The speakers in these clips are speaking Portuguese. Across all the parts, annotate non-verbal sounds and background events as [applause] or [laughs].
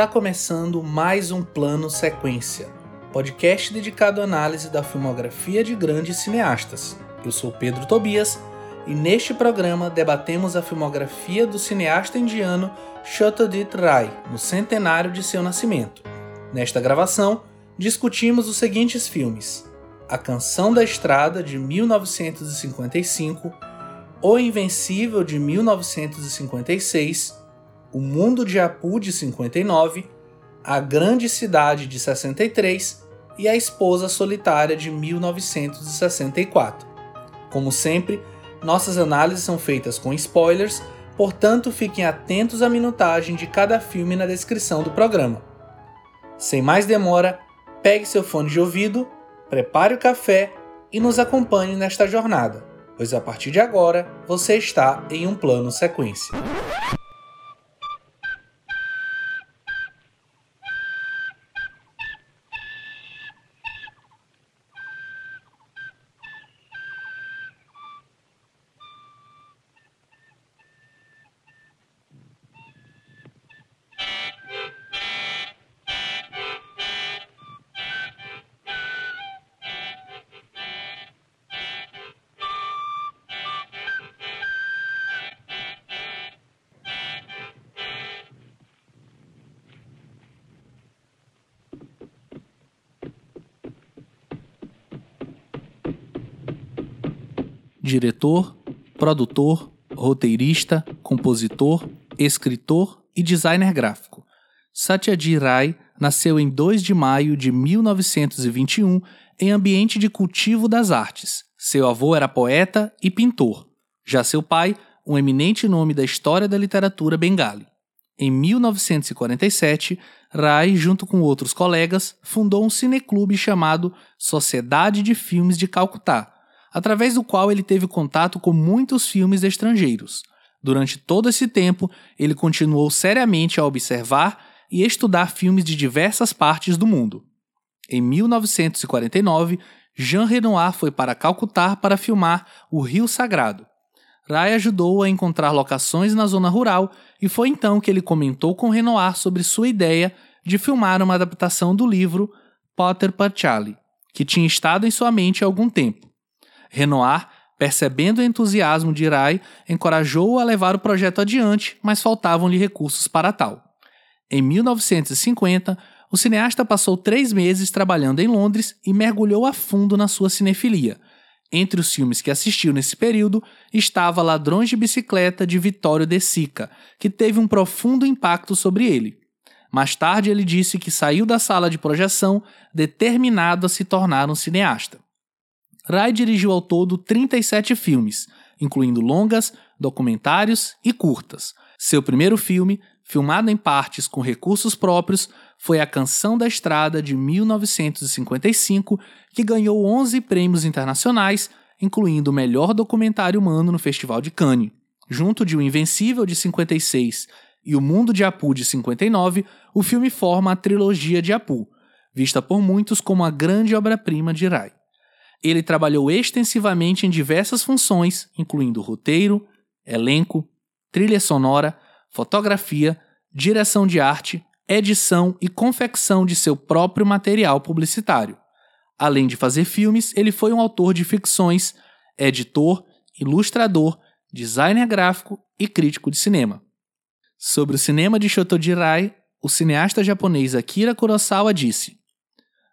Está começando mais um Plano Sequência, podcast dedicado à análise da filmografia de grandes cineastas. Eu sou Pedro Tobias e neste programa debatemos a filmografia do cineasta indiano Satyajit Ray, no centenário de seu nascimento. Nesta gravação, discutimos os seguintes filmes: A Canção da Estrada, de 1955, O Invencível, de 1956, O Mundo de Apu, de 59, A Grande Cidade, de 63 e A Esposa Solitária, de 1964. Como sempre, nossas análises são feitas com spoilers, portanto fiquem atentos à minutagem de cada filme na descrição do programa. Sem mais demora, pegue seu fone de ouvido, prepare o café e nos acompanhe nesta jornada, pois a partir de agora você está em um plano sequência. Diretor, produtor, roteirista, compositor, escritor e designer gráfico. Satyajit Ray nasceu em 2 de maio de 1921 em ambiente de cultivo das artes. Seu avô era poeta e pintor. Já seu pai, um eminente nome da história da literatura bengali. Em 1947, Rai, junto com outros colegas, fundou um cineclube chamado Sociedade de Filmes de Calcutá, através do qual ele teve contato com muitos filmes estrangeiros. Durante todo esse tempo, ele continuou seriamente a observar e estudar filmes de diversas partes do mundo. Em 1949, Jean Renoir foi para Calcutá para filmar O Rio Sagrado. Rai ajudou a encontrar locações na zona rural e foi então que ele comentou com Renoir sobre sua ideia de filmar uma adaptação do livro Potter Charlie, que tinha estado em sua mente há algum tempo. Renoir, percebendo o entusiasmo de Irai, encorajou-o a levar o projeto adiante, mas faltavam-lhe recursos para tal. Em 1950, o cineasta passou três meses trabalhando em Londres e mergulhou a fundo na sua cinefilia. Entre os filmes que assistiu nesse período estava Ladrões de Bicicleta de Vittorio De Sica, que teve um profundo impacto sobre ele. Mais tarde, ele disse que saiu da sala de projeção determinado a se tornar um cineasta. Rai dirigiu ao todo 37 filmes, incluindo longas, documentários e curtas. Seu primeiro filme, filmado em partes com recursos próprios, foi A Canção da Estrada de 1955, que ganhou 11 prêmios internacionais, incluindo o melhor documentário humano no Festival de Cannes. Junto de O Invencível de 56 e O Mundo de Apu de 59, o filme forma a trilogia de Apu, vista por muitos como a grande obra-prima de Rai. Ele trabalhou extensivamente em diversas funções, incluindo roteiro, elenco, trilha sonora, fotografia, direção de arte, edição e confecção de seu próprio material publicitário. Além de fazer filmes, ele foi um autor de ficções, editor, ilustrador, designer gráfico e crítico de cinema. Sobre o cinema de Shotoji Rai, o cineasta japonês Akira Kurosawa disse: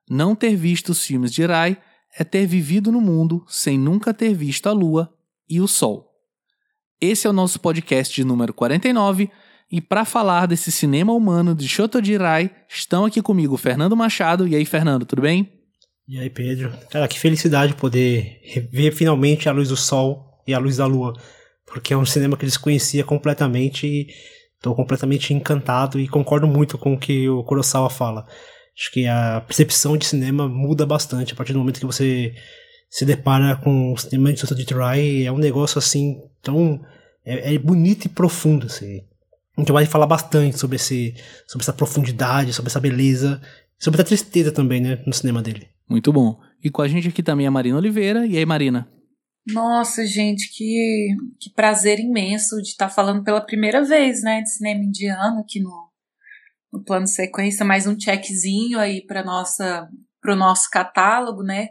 Não ter visto os filmes de Rai é ter vivido no mundo sem nunca ter visto a lua e o sol. Esse é o nosso podcast de número 49 e para falar desse cinema humano de Shotoji Rai, estão aqui comigo Fernando Machado. E aí, Fernando, tudo bem? E aí, Pedro? Cara, que felicidade poder ver finalmente a luz do sol e a luz da lua, porque é um cinema que eu desconhecia completamente e estou completamente encantado e concordo muito com o que o Kurosawa fala. Acho que a percepção de cinema muda bastante a partir do momento que você se depara com o cinema de de Rai. É um negócio assim tão. É, é, bonito e profundo. Assim. A gente vai falar bastante sobre, esse, sobre essa profundidade, sobre essa beleza, sobre a tristeza também, né, no cinema dele. Muito bom. E com a gente aqui também é a Marina Oliveira. E aí, Marina? Nossa, gente, que, que prazer imenso de estar falando pela primeira vez, né, de cinema indiano aqui no, no plano sequência, mais um checkzinho aí para nossa para o nosso catálogo, né?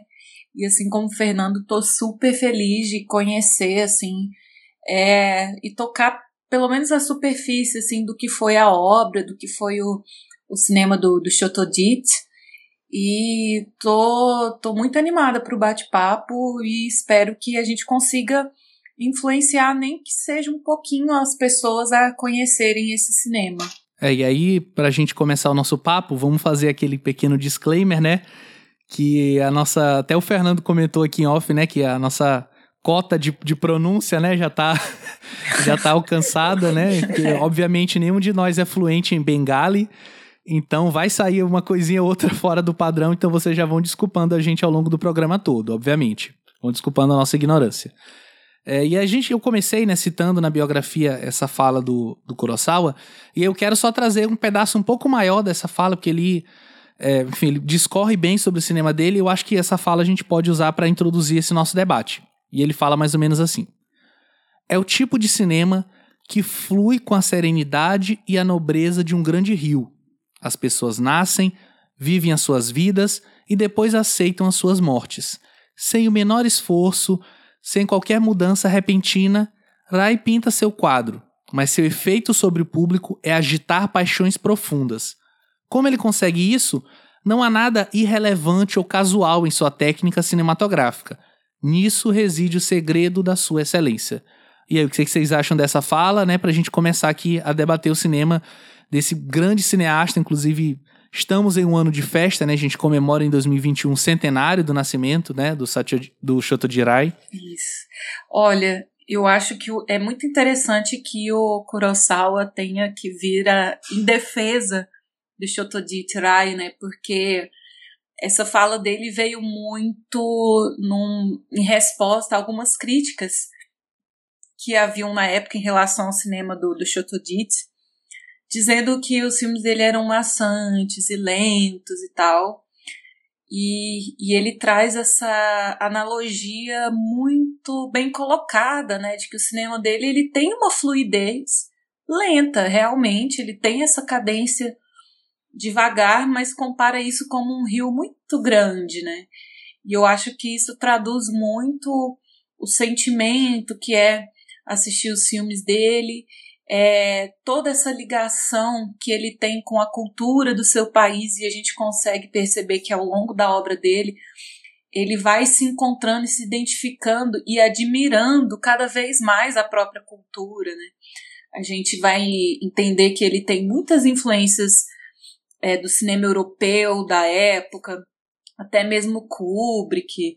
E assim como o Fernando, tô super feliz de conhecer assim é, e tocar pelo menos a superfície assim do que foi a obra, do que foi o, o cinema do, do Chotodit. E tô, tô muito animada para o bate-papo e espero que a gente consiga influenciar, nem que seja um pouquinho, as pessoas a conhecerem esse cinema. É, e aí, para a gente começar o nosso papo, vamos fazer aquele pequeno disclaimer, né? Que a nossa. Até o Fernando comentou aqui em off, né? Que a nossa cota de, de pronúncia, né, já tá, [laughs] já tá alcançada, né? Porque, obviamente, nenhum de nós é fluente em Bengali. Então vai sair uma coisinha ou outra [laughs] fora do padrão, então vocês já vão desculpando a gente ao longo do programa todo, obviamente. Vão desculpando a nossa ignorância. É, e a gente, eu comecei, né, citando na biografia essa fala do, do Kurosawa, e eu quero só trazer um pedaço um pouco maior dessa fala, porque ele, é, enfim, ele discorre bem sobre o cinema dele, e eu acho que essa fala a gente pode usar para introduzir esse nosso debate. E ele fala mais ou menos assim: É o tipo de cinema que flui com a serenidade e a nobreza de um grande rio as pessoas nascem, vivem as suas vidas e depois aceitam as suas mortes. Sem o menor esforço, sem qualquer mudança repentina, Rai pinta seu quadro, mas seu efeito sobre o público é agitar paixões profundas. Como ele consegue isso? Não há nada irrelevante ou casual em sua técnica cinematográfica. Nisso reside o segredo da sua excelência. E aí, o que vocês acham dessa fala, né? Pra gente começar aqui a debater o cinema desse grande cineasta, inclusive estamos em um ano de festa, né? A gente comemora em 2021 o centenário do nascimento, né, do Satya, do Shotojirai. Isso. Olha, eu acho que é muito interessante que o Kurosawa tenha que vir a, em defesa do Shotojirai, né? Porque essa fala dele veio muito num, em resposta a algumas críticas que haviam na época em relação ao cinema do, do Shotojirai dizendo que os filmes dele eram maçantes e lentos e tal. E, e ele traz essa analogia muito bem colocada, né, de que o cinema dele ele tem uma fluidez lenta, realmente, ele tem essa cadência devagar, mas compara isso como um rio muito grande, né? E eu acho que isso traduz muito o sentimento que é assistir os filmes dele é, toda essa ligação que ele tem com a cultura do seu país, e a gente consegue perceber que ao longo da obra dele, ele vai se encontrando e se identificando e admirando cada vez mais a própria cultura. Né? A gente vai entender que ele tem muitas influências é, do cinema europeu da época, até mesmo Kubrick,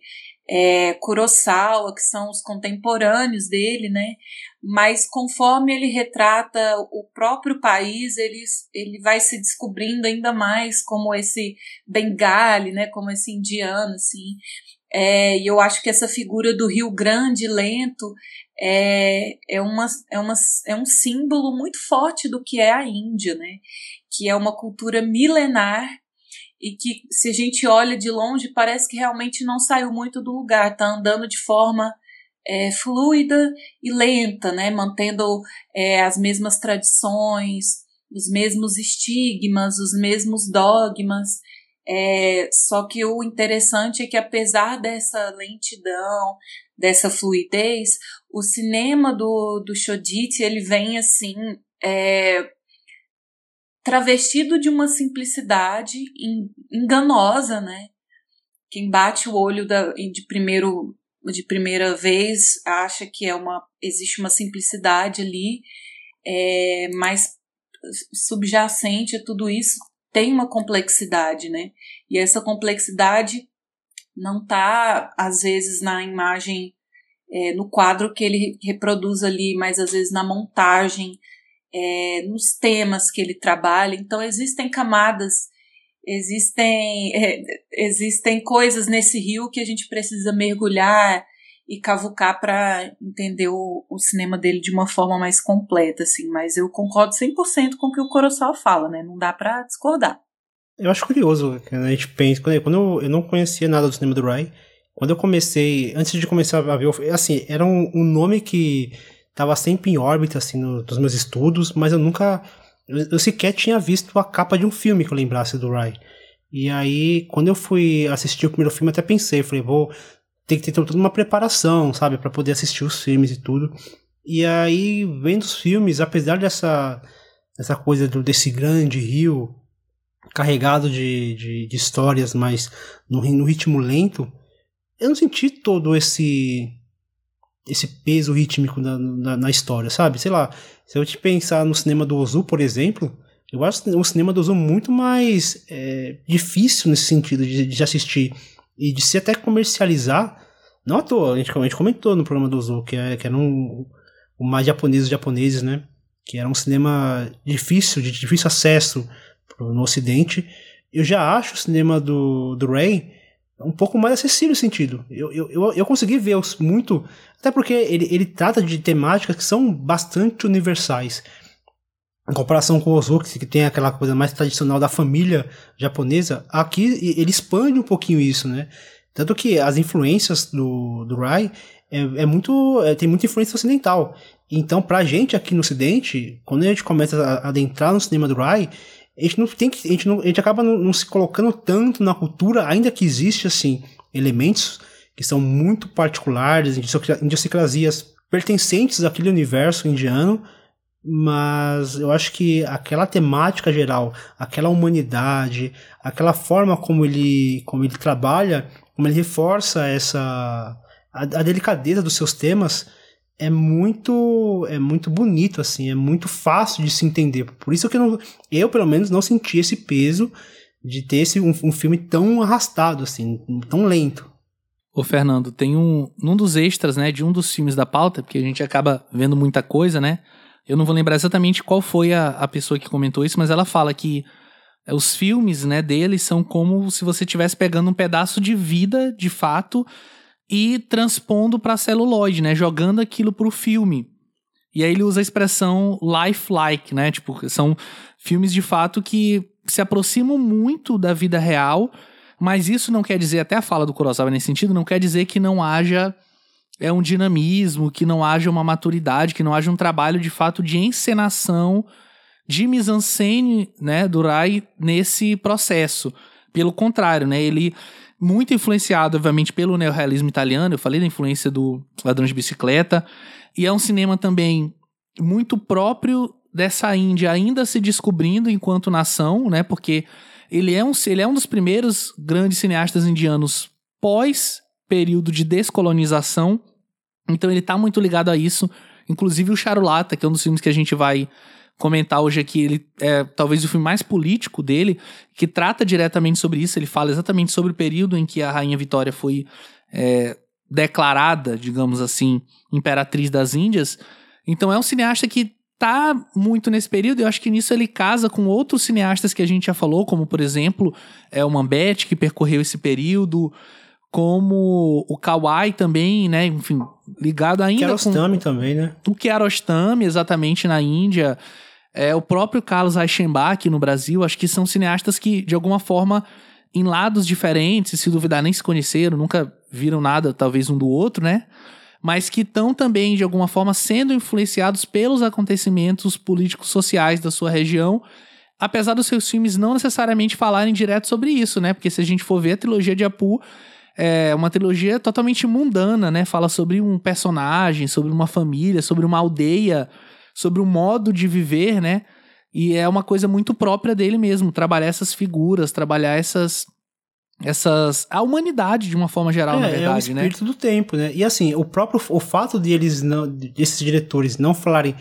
é, Kurosawa, que são os contemporâneos dele, né? Mas conforme ele retrata o próprio país, ele, ele vai se descobrindo ainda mais como esse Bengali, né? Como esse indiano, assim. É, e eu acho que essa figura do Rio Grande lento é, é, uma, é, uma, é um símbolo muito forte do que é a Índia, né? Que é uma cultura milenar e que se a gente olha de longe parece que realmente não saiu muito do lugar, está andando de forma é, fluida e lenta, né, mantendo é, as mesmas tradições, os mesmos estigmas, os mesmos dogmas. É, só que o interessante é que apesar dessa lentidão, dessa fluidez, o cinema do, do Shodit, ele vem assim é, travestido de uma simplicidade enganosa, né? Quem bate o olho da, de primeiro de primeira vez acha que é uma existe uma simplicidade ali, é, mas subjacente a tudo isso tem uma complexidade, né? E essa complexidade não está às vezes na imagem, é, no quadro que ele reproduz ali, mas às vezes na montagem, é, nos temas que ele trabalha. Então, existem camadas, existem, é, existem coisas nesse rio que a gente precisa mergulhar e cavucar para entender o, o, cinema dele de uma forma mais completa, assim. Mas eu concordo 100% com o que o Kurosawa fala, né? Não dá para discordar. Eu acho curioso que a gente pensa. Quando eu, eu não conhecia nada do cinema do Rai, quando eu comecei, antes de começar a ver, assim, era um, um nome que estava sempre em órbita, assim, no, nos meus estudos, mas eu nunca, eu, eu, sequer tinha visto a capa de um filme que eu lembrasse do Rai. E aí, quando eu fui assistir o primeiro filme, até pensei, falei, vou ter que ter toda uma preparação, sabe, para poder assistir os filmes e tudo. E aí, vendo os filmes, apesar dessa, dessa coisa do, desse grande rio carregado de, de, de histórias, mas no, no ritmo lento, eu não senti todo esse esse peso rítmico na, na, na, história, sabe? Sei lá, se eu te pensar no cinema do Ozu, por exemplo, eu acho o cinema do Ozu muito mais é, difícil nesse sentido de, de, assistir e de se até comercializar. Não à toa, a gente, a gente comentou no programa do Ozu, que, é, que era um, o mais japonês dos japoneses, né? Que era um cinema difícil, de difícil acesso no ocidente. Eu já acho o cinema do, do Ray um pouco mais acessível o sentido. Eu, eu, eu, consegui ver muito, até porque ele, ele trata de temáticas que são bastante universais. Em comparação com o Ozuki, que tem aquela coisa mais tradicional da família japonesa, aqui ele expande um pouquinho isso, né? Tanto que as influências do, do Rai é, é muito, é, tem muita influência ocidental. Então, pra gente aqui no ocidente, quando a gente começa a adentrar no cinema do Rai, a gente não tem que, a gente, não, a gente acaba não, não se colocando tanto na cultura, ainda que existe assim elementos que são muito particulares, idiosincrasias pertencentes àquele universo indiano, mas eu acho que aquela temática geral, aquela humanidade, aquela forma como ele, como ele trabalha, como ele reforça essa a, a delicadeza dos seus temas, é muito é muito bonito assim, é muito fácil de se entender. Por isso que eu, não, eu pelo menos não senti esse peso de ter esse um, um filme tão arrastado assim, tão lento. Ô Fernando, tem um num dos extras, né, de um dos filmes da pauta, porque a gente acaba vendo muita coisa, né? Eu não vou lembrar exatamente qual foi a, a pessoa que comentou isso, mas ela fala que é, os filmes, né, dele são como se você estivesse pegando um pedaço de vida, de fato, e transpondo para celuloide, né? Jogando aquilo pro filme. E aí ele usa a expressão lifelike, né? Tipo, são filmes de fato que se aproximam muito da vida real, mas isso não quer dizer, até a fala do Kurosawa nesse sentido, não quer dizer que não haja é um dinamismo, que não haja uma maturidade, que não haja um trabalho de fato de encenação, de mise-en-scène, né, do Rai nesse processo. Pelo contrário, né, ele muito influenciado, obviamente, pelo neorrealismo italiano. Eu falei da influência do Ladrão de Bicicleta. E é um cinema também muito próprio dessa Índia ainda se descobrindo enquanto nação, né? Porque ele é um, ele é um dos primeiros grandes cineastas indianos pós período de descolonização. Então ele está muito ligado a isso. Inclusive o Charulata, que é um dos filmes que a gente vai comentar hoje aqui, ele é talvez o filme mais político dele, que trata diretamente sobre isso. Ele fala exatamente sobre o período em que a Rainha Vitória foi é, declarada, digamos assim, imperatriz das Índias. Então é um cineasta que tá muito nesse período. Eu acho que nisso ele casa com outros cineastas que a gente já falou, como por exemplo é o Mambete, que percorreu esse período como o Kawai também, né? Enfim, ligado ainda Kiarostami com... também, né? O Kiarostami, exatamente, na Índia. É, o próprio Carlos Reichenbach no Brasil, acho que são cineastas que, de alguma forma, em lados diferentes, se duvidar, nem se conheceram, nunca viram nada, talvez um do outro, né? Mas que estão também, de alguma forma, sendo influenciados pelos acontecimentos políticos sociais da sua região, apesar dos seus filmes não necessariamente falarem direto sobre isso, né? Porque se a gente for ver a trilogia de Apu, é uma trilogia totalmente mundana, né? Fala sobre um personagem, sobre uma família, sobre uma aldeia sobre o modo de viver, né? E é uma coisa muito própria dele mesmo, trabalhar essas figuras, trabalhar essas essas a humanidade de uma forma geral, é, na verdade, é o né? espírito né? do tempo, né? E assim, o próprio o fato de eles não desses diretores não falarem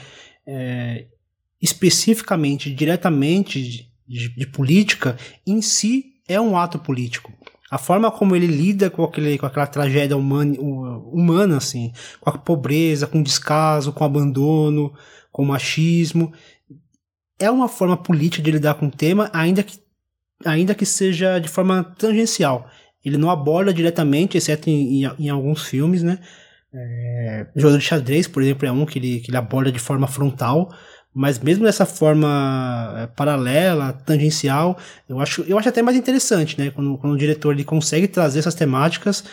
é, especificamente, diretamente de, de, de, política, em si é um ato político. A forma como ele lida com, aquele, com aquela tragédia humana, humana, assim, com a pobreza, com o descaso, com o abandono, com machismo. É uma forma política de lidar com o tema, ainda que, ainda que seja de forma tangencial. Ele não aborda diretamente, exceto em, em, em alguns filmes, né? É, Jogador de Xadrez, por exemplo, é um que ele, que ele aborda de forma frontal, mas mesmo dessa forma é, paralela, tangencial, eu acho, eu acho até mais interessante, né? Quando, quando o diretor ele consegue trazer essas temáticas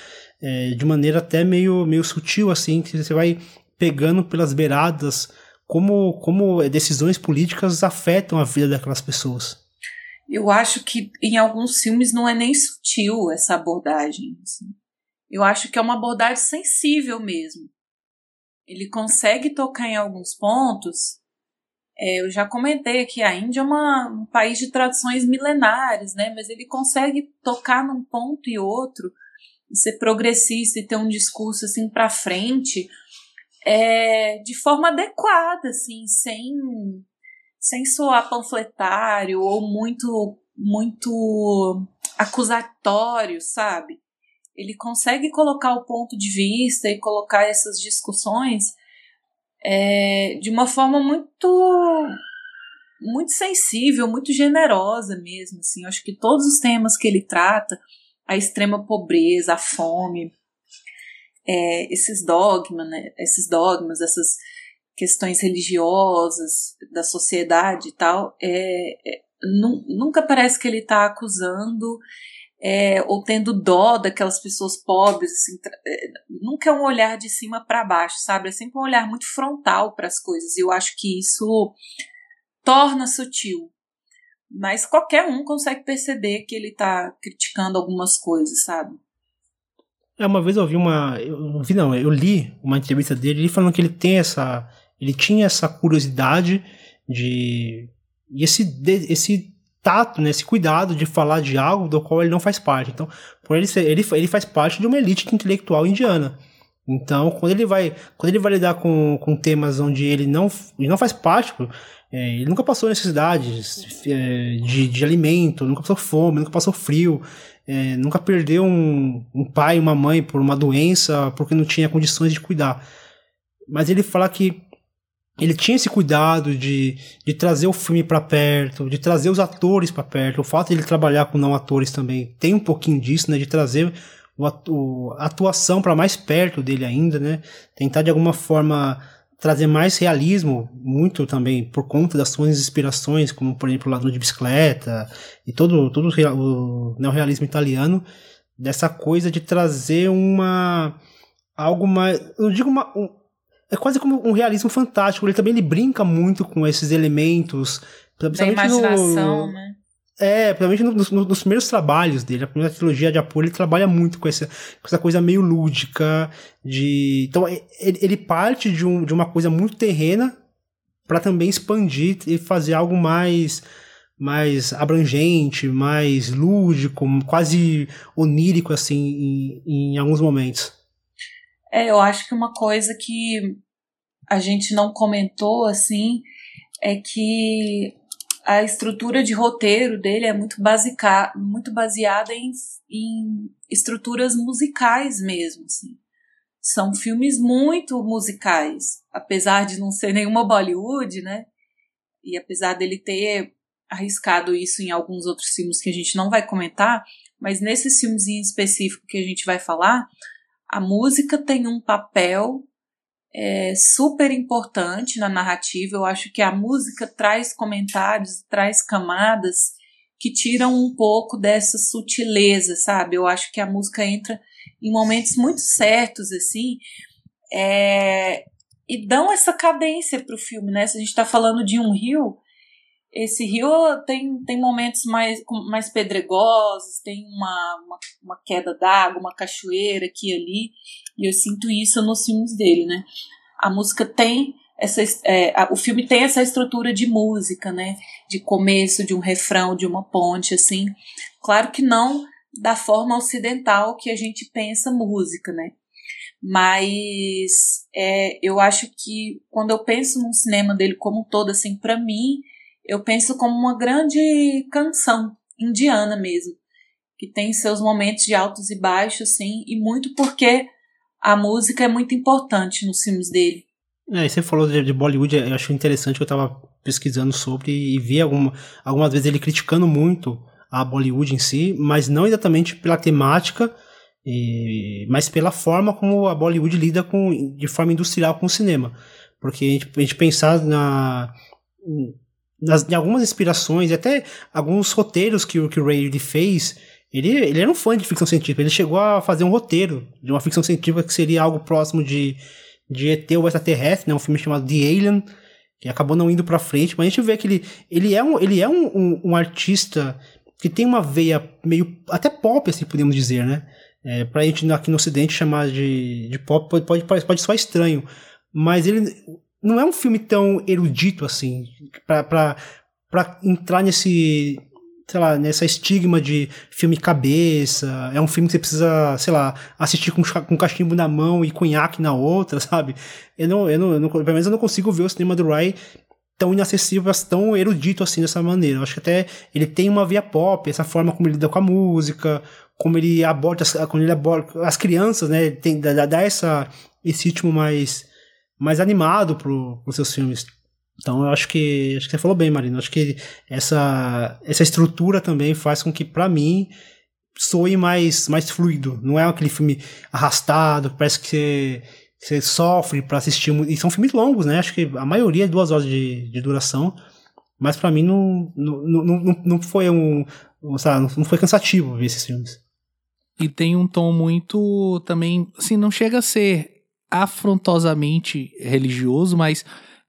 é, de maneira até meio, meio sutil, assim, que você vai pegando pelas beiradas como, como decisões políticas afetam a vida daquelas pessoas. Eu acho que em alguns filmes não é nem sutil essa abordagem. Assim. Eu acho que é uma abordagem sensível mesmo. Ele consegue tocar em alguns pontos. É, eu já comentei que a Índia é uma, um país de tradições milenares, né? Mas ele consegue tocar num ponto e outro, ser progressista e ter um discurso assim para frente, é, de forma adequada, assim, sem sem soar panfletário ou muito muito acusatório, sabe? Ele consegue colocar o ponto de vista e colocar essas discussões é, de uma forma muito muito sensível, muito generosa mesmo, assim. Acho que todos os temas que ele trata, a extrema pobreza, a fome, é, esses dogmas, né, esses dogmas, essas questões religiosas da sociedade e tal, é, é, nunca parece que ele está acusando é, ou tendo dó daquelas pessoas pobres, assim, é, nunca é um olhar de cima para baixo, sabe? É sempre um olhar muito frontal para as coisas. E eu acho que isso torna sutil. Mas qualquer um consegue perceber que ele está criticando algumas coisas, sabe? É, uma vez eu vi uma. Eu vi, não, eu li uma entrevista dele, ele falando que ele tem essa ele tinha essa curiosidade de e esse esse tato, né, esse cuidado de falar de algo do qual ele não faz parte. Então, por ele ser, ele, ele faz parte de uma elite intelectual indiana. Então, quando ele vai, quando ele vai lidar com, com temas onde ele não, ele não faz parte, é, ele nunca passou necessidades é, de, de alimento, nunca passou fome, nunca passou frio, é, nunca perdeu um, um pai, uma mãe por uma doença, porque não tinha condições de cuidar. Mas ele fala que ele tinha esse cuidado de, de trazer o filme para perto, de trazer os atores para perto. O fato de ele trabalhar com não atores também tem um pouquinho disso, né? De trazer o, a atuação para mais perto dele ainda, né? Tentar de alguma forma trazer mais realismo, muito também por conta das suas inspirações, como por exemplo o Ladrão de Bicicleta e todo, todo o neorrealismo italiano, dessa coisa de trazer uma algo mais, eu digo uma, é quase como um realismo fantástico. Ele também ele brinca muito com esses elementos. Da imaginação, no, né? É, principalmente nos, nos, primeiros trabalhos dele. A primeira trilogia de Apolo, ele trabalha muito com essa, com essa coisa meio lúdica. de Então, ele, ele parte de, um, de uma coisa muito terrena para também expandir e fazer algo mais mais abrangente, mais lúdico, quase onírico assim em, em alguns momentos. É, eu acho que uma coisa que a gente não comentou assim é que a estrutura de roteiro dele é muito, basica, muito baseada em, em estruturas musicais mesmo. Assim. São filmes muito musicais, apesar de não ser nenhuma Bollywood, né? E apesar dele ter arriscado isso em alguns outros filmes que a gente não vai comentar, mas nesses filmes em específico que a gente vai falar, a música tem um papel é, super importante na narrativa. Eu acho que a música traz comentários, traz camadas que tiram um pouco dessa sutileza, sabe? Eu acho que a música entra em momentos muito certos, assim, é, e dão essa cadência para o filme, né? Se a gente está falando de um rio, esse rio tem, tem momentos mais, mais pedregosos, tem uma, uma, uma queda d'água, uma cachoeira aqui e ali, e eu sinto isso nos filmes dele, né? A música tem essa é, o filme tem essa estrutura de música, né? De começo, de um refrão, de uma ponte, assim. Claro que não da forma ocidental que a gente pensa música, né? Mas é, eu acho que quando eu penso num cinema dele como um todo, assim, para mim, eu penso como uma grande canção indiana mesmo, que tem seus momentos de altos e baixos, sim, e muito porque a música é muito importante nos filmes dele. É, você falou de, de Bollywood, eu acho interessante que eu estava pesquisando sobre e vi alguma, algumas vezes ele criticando muito a Bollywood em si, mas não exatamente pela temática, e, mas pela forma como a Bollywood lida com, de forma industrial com o cinema. Porque a gente, a gente pensar na, nas, em algumas inspirações, até alguns roteiros que, que o Ray fez, ele, ele era um fã de ficção científica. Ele chegou a fazer um roteiro de uma ficção científica que seria algo próximo de, de ET ou extraterrestre, né? Um filme chamado The Alien, que acabou não indo pra frente. Mas a gente vê que ele, ele é, um, ele é um, um, um artista que tem uma veia meio até pop, assim podemos dizer, né? É, pra gente aqui no ocidente chamar de, de pop pode, pode, pode soar estranho, mas ele não é um filme tão erudito assim, pra, pra entrar nesse, sei lá, nessa estigma de filme cabeça, é um filme que você precisa, sei lá, assistir com, com cachimbo na mão e cunhaque na outra, [laughs] sabe? Eu não, eu não, eu não, pelo menos eu não consigo ver o cinema do Rai tão inacessível, tão erudito assim dessa maneira. Eu acho que até ele tem uma via pop, essa forma como ele lida com a música, como ele aborda, como ele aborda as crianças, né? Tem, dá, dá essa, esse ritmo mais, mais animado pro, pros seus filmes. Então eu acho que acho que você falou bem, Marina. Acho que essa, essa estrutura também faz com que, para mim, soe mais, mais fluido. Não é aquele filme arrastado, parece que você você sofre para assistir. E são filmes longos, né? Acho que a maioria é duas horas de, de duração. Mas para mim não, não, não, não foi um. Sabe, não foi cansativo ver esses filmes. E tem um tom muito também. Assim, não chega a ser afrontosamente religioso, mas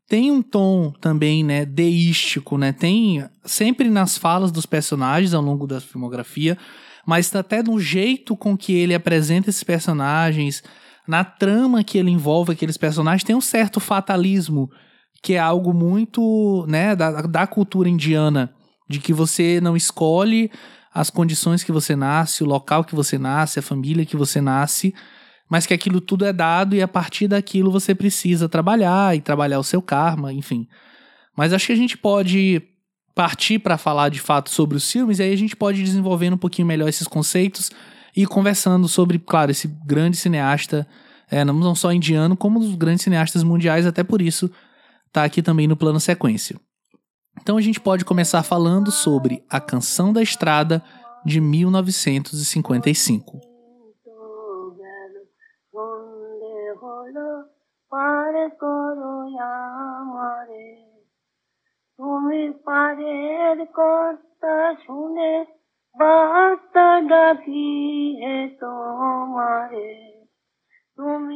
tem um tom também, né, deístico, né? Tem sempre nas falas dos personagens ao longo da filmografia, mas até no jeito com que ele apresenta esses personagens, na trama que ele envolve aqueles personagens, tem um certo fatalismo, que é algo muito, né, da, da cultura indiana, de que você não escolhe as condições que você nasce, o local que você nasce, a família que você nasce, mas que aquilo tudo é dado e a partir daquilo você precisa trabalhar e trabalhar o seu karma, enfim. Mas acho que a gente pode partir para falar de fato sobre os filmes e aí a gente pode ir desenvolvendo um pouquinho melhor esses conceitos e conversando sobre, claro, esse grande cineasta, é, não só indiano, como os grandes cineastas mundiais, até por isso tá aqui também no plano sequência. Então a gente pode começar falando sobre A Canção da Estrada de 1955.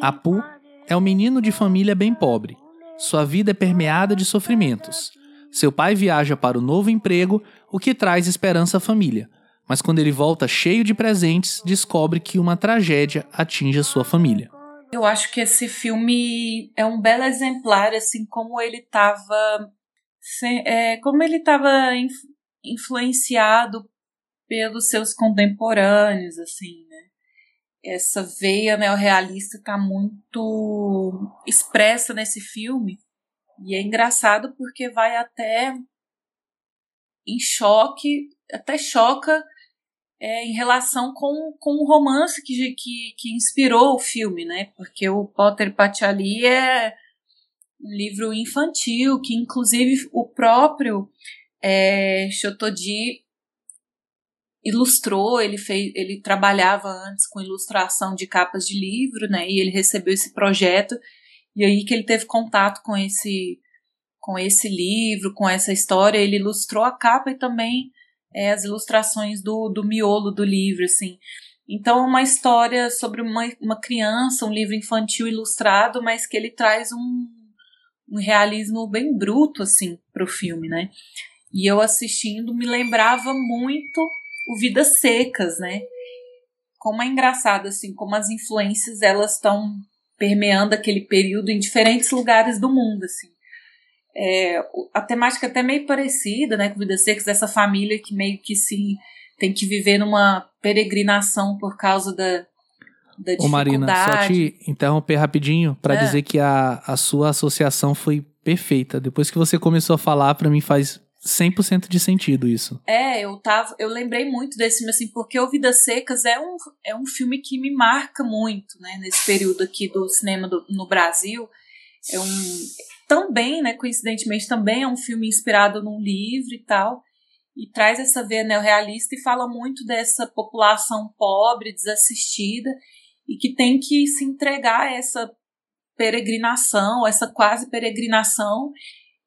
Apu é um menino de família bem pobre. Sua vida é permeada de sofrimentos. Seu pai viaja para o novo emprego, o que traz esperança à família. Mas quando ele volta cheio de presentes, descobre que uma tragédia atinge a sua família. Eu acho que esse filme é um belo exemplar, assim, como ele estava. É, como ele estava influenciado pelos seus contemporâneos, assim, né? Essa veia neorrealista está muito expressa nesse filme. E é engraçado porque vai até em choque, até choca é, em relação com, com o romance que, que, que inspirou o filme, né? Porque o Potter Patiali é um livro infantil que, inclusive, o próprio é, Chotodi ilustrou, ele fez, ele trabalhava antes com ilustração de capas de livro, né? E ele recebeu esse projeto e aí que ele teve contato com esse com esse livro, com essa história, ele ilustrou a capa e também é, as ilustrações do, do miolo do livro, assim. Então, é uma história sobre uma, uma criança, um livro infantil ilustrado, mas que ele traz um, um realismo bem bruto, assim, para o filme, né? E eu assistindo me lembrava muito o Vidas Secas, né? Como é engraçado, assim, como as influências elas estão permeando aquele período em diferentes lugares do mundo, assim. É, a temática é até meio parecida, né, com Vidas Secas, dessa família que meio que se tem que viver numa peregrinação por causa da, da Ô Marina, só te interromper rapidinho para é. dizer que a, a sua associação foi perfeita. Depois que você começou a falar, para mim faz 100% de sentido isso. É, eu tava, eu lembrei muito desse filme assim, porque O Vidas Secas é um, é um filme que me marca muito, né, nesse período aqui do cinema do, no Brasil. É um também, né, coincidentemente também é um filme inspirado num livro e tal, e traz essa veia neorrealista e fala muito dessa população pobre, desassistida e que tem que se entregar a essa peregrinação, essa quase peregrinação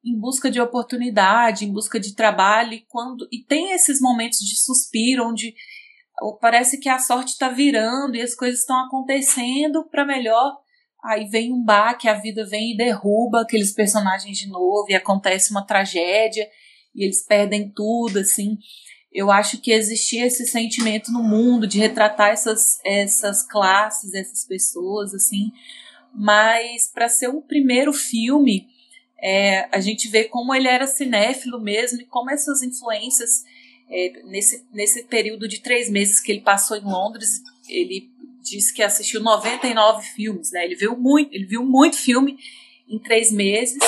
em busca de oportunidade, em busca de trabalho, e quando e tem esses momentos de suspiro onde parece que a sorte está virando e as coisas estão acontecendo para melhor. Aí vem um baque, a vida vem e derruba aqueles personagens de novo e acontece uma tragédia e eles perdem tudo, assim. Eu acho que existia esse sentimento no mundo de retratar essas, essas classes, essas pessoas, assim. Mas para ser um primeiro filme, é, a gente vê como ele era cinéfilo mesmo e como essas influências é, nesse, nesse período de três meses que ele passou em Londres, ele disse que assistiu 99 filmes, né? Ele viu muito, ele viu muito filme em três meses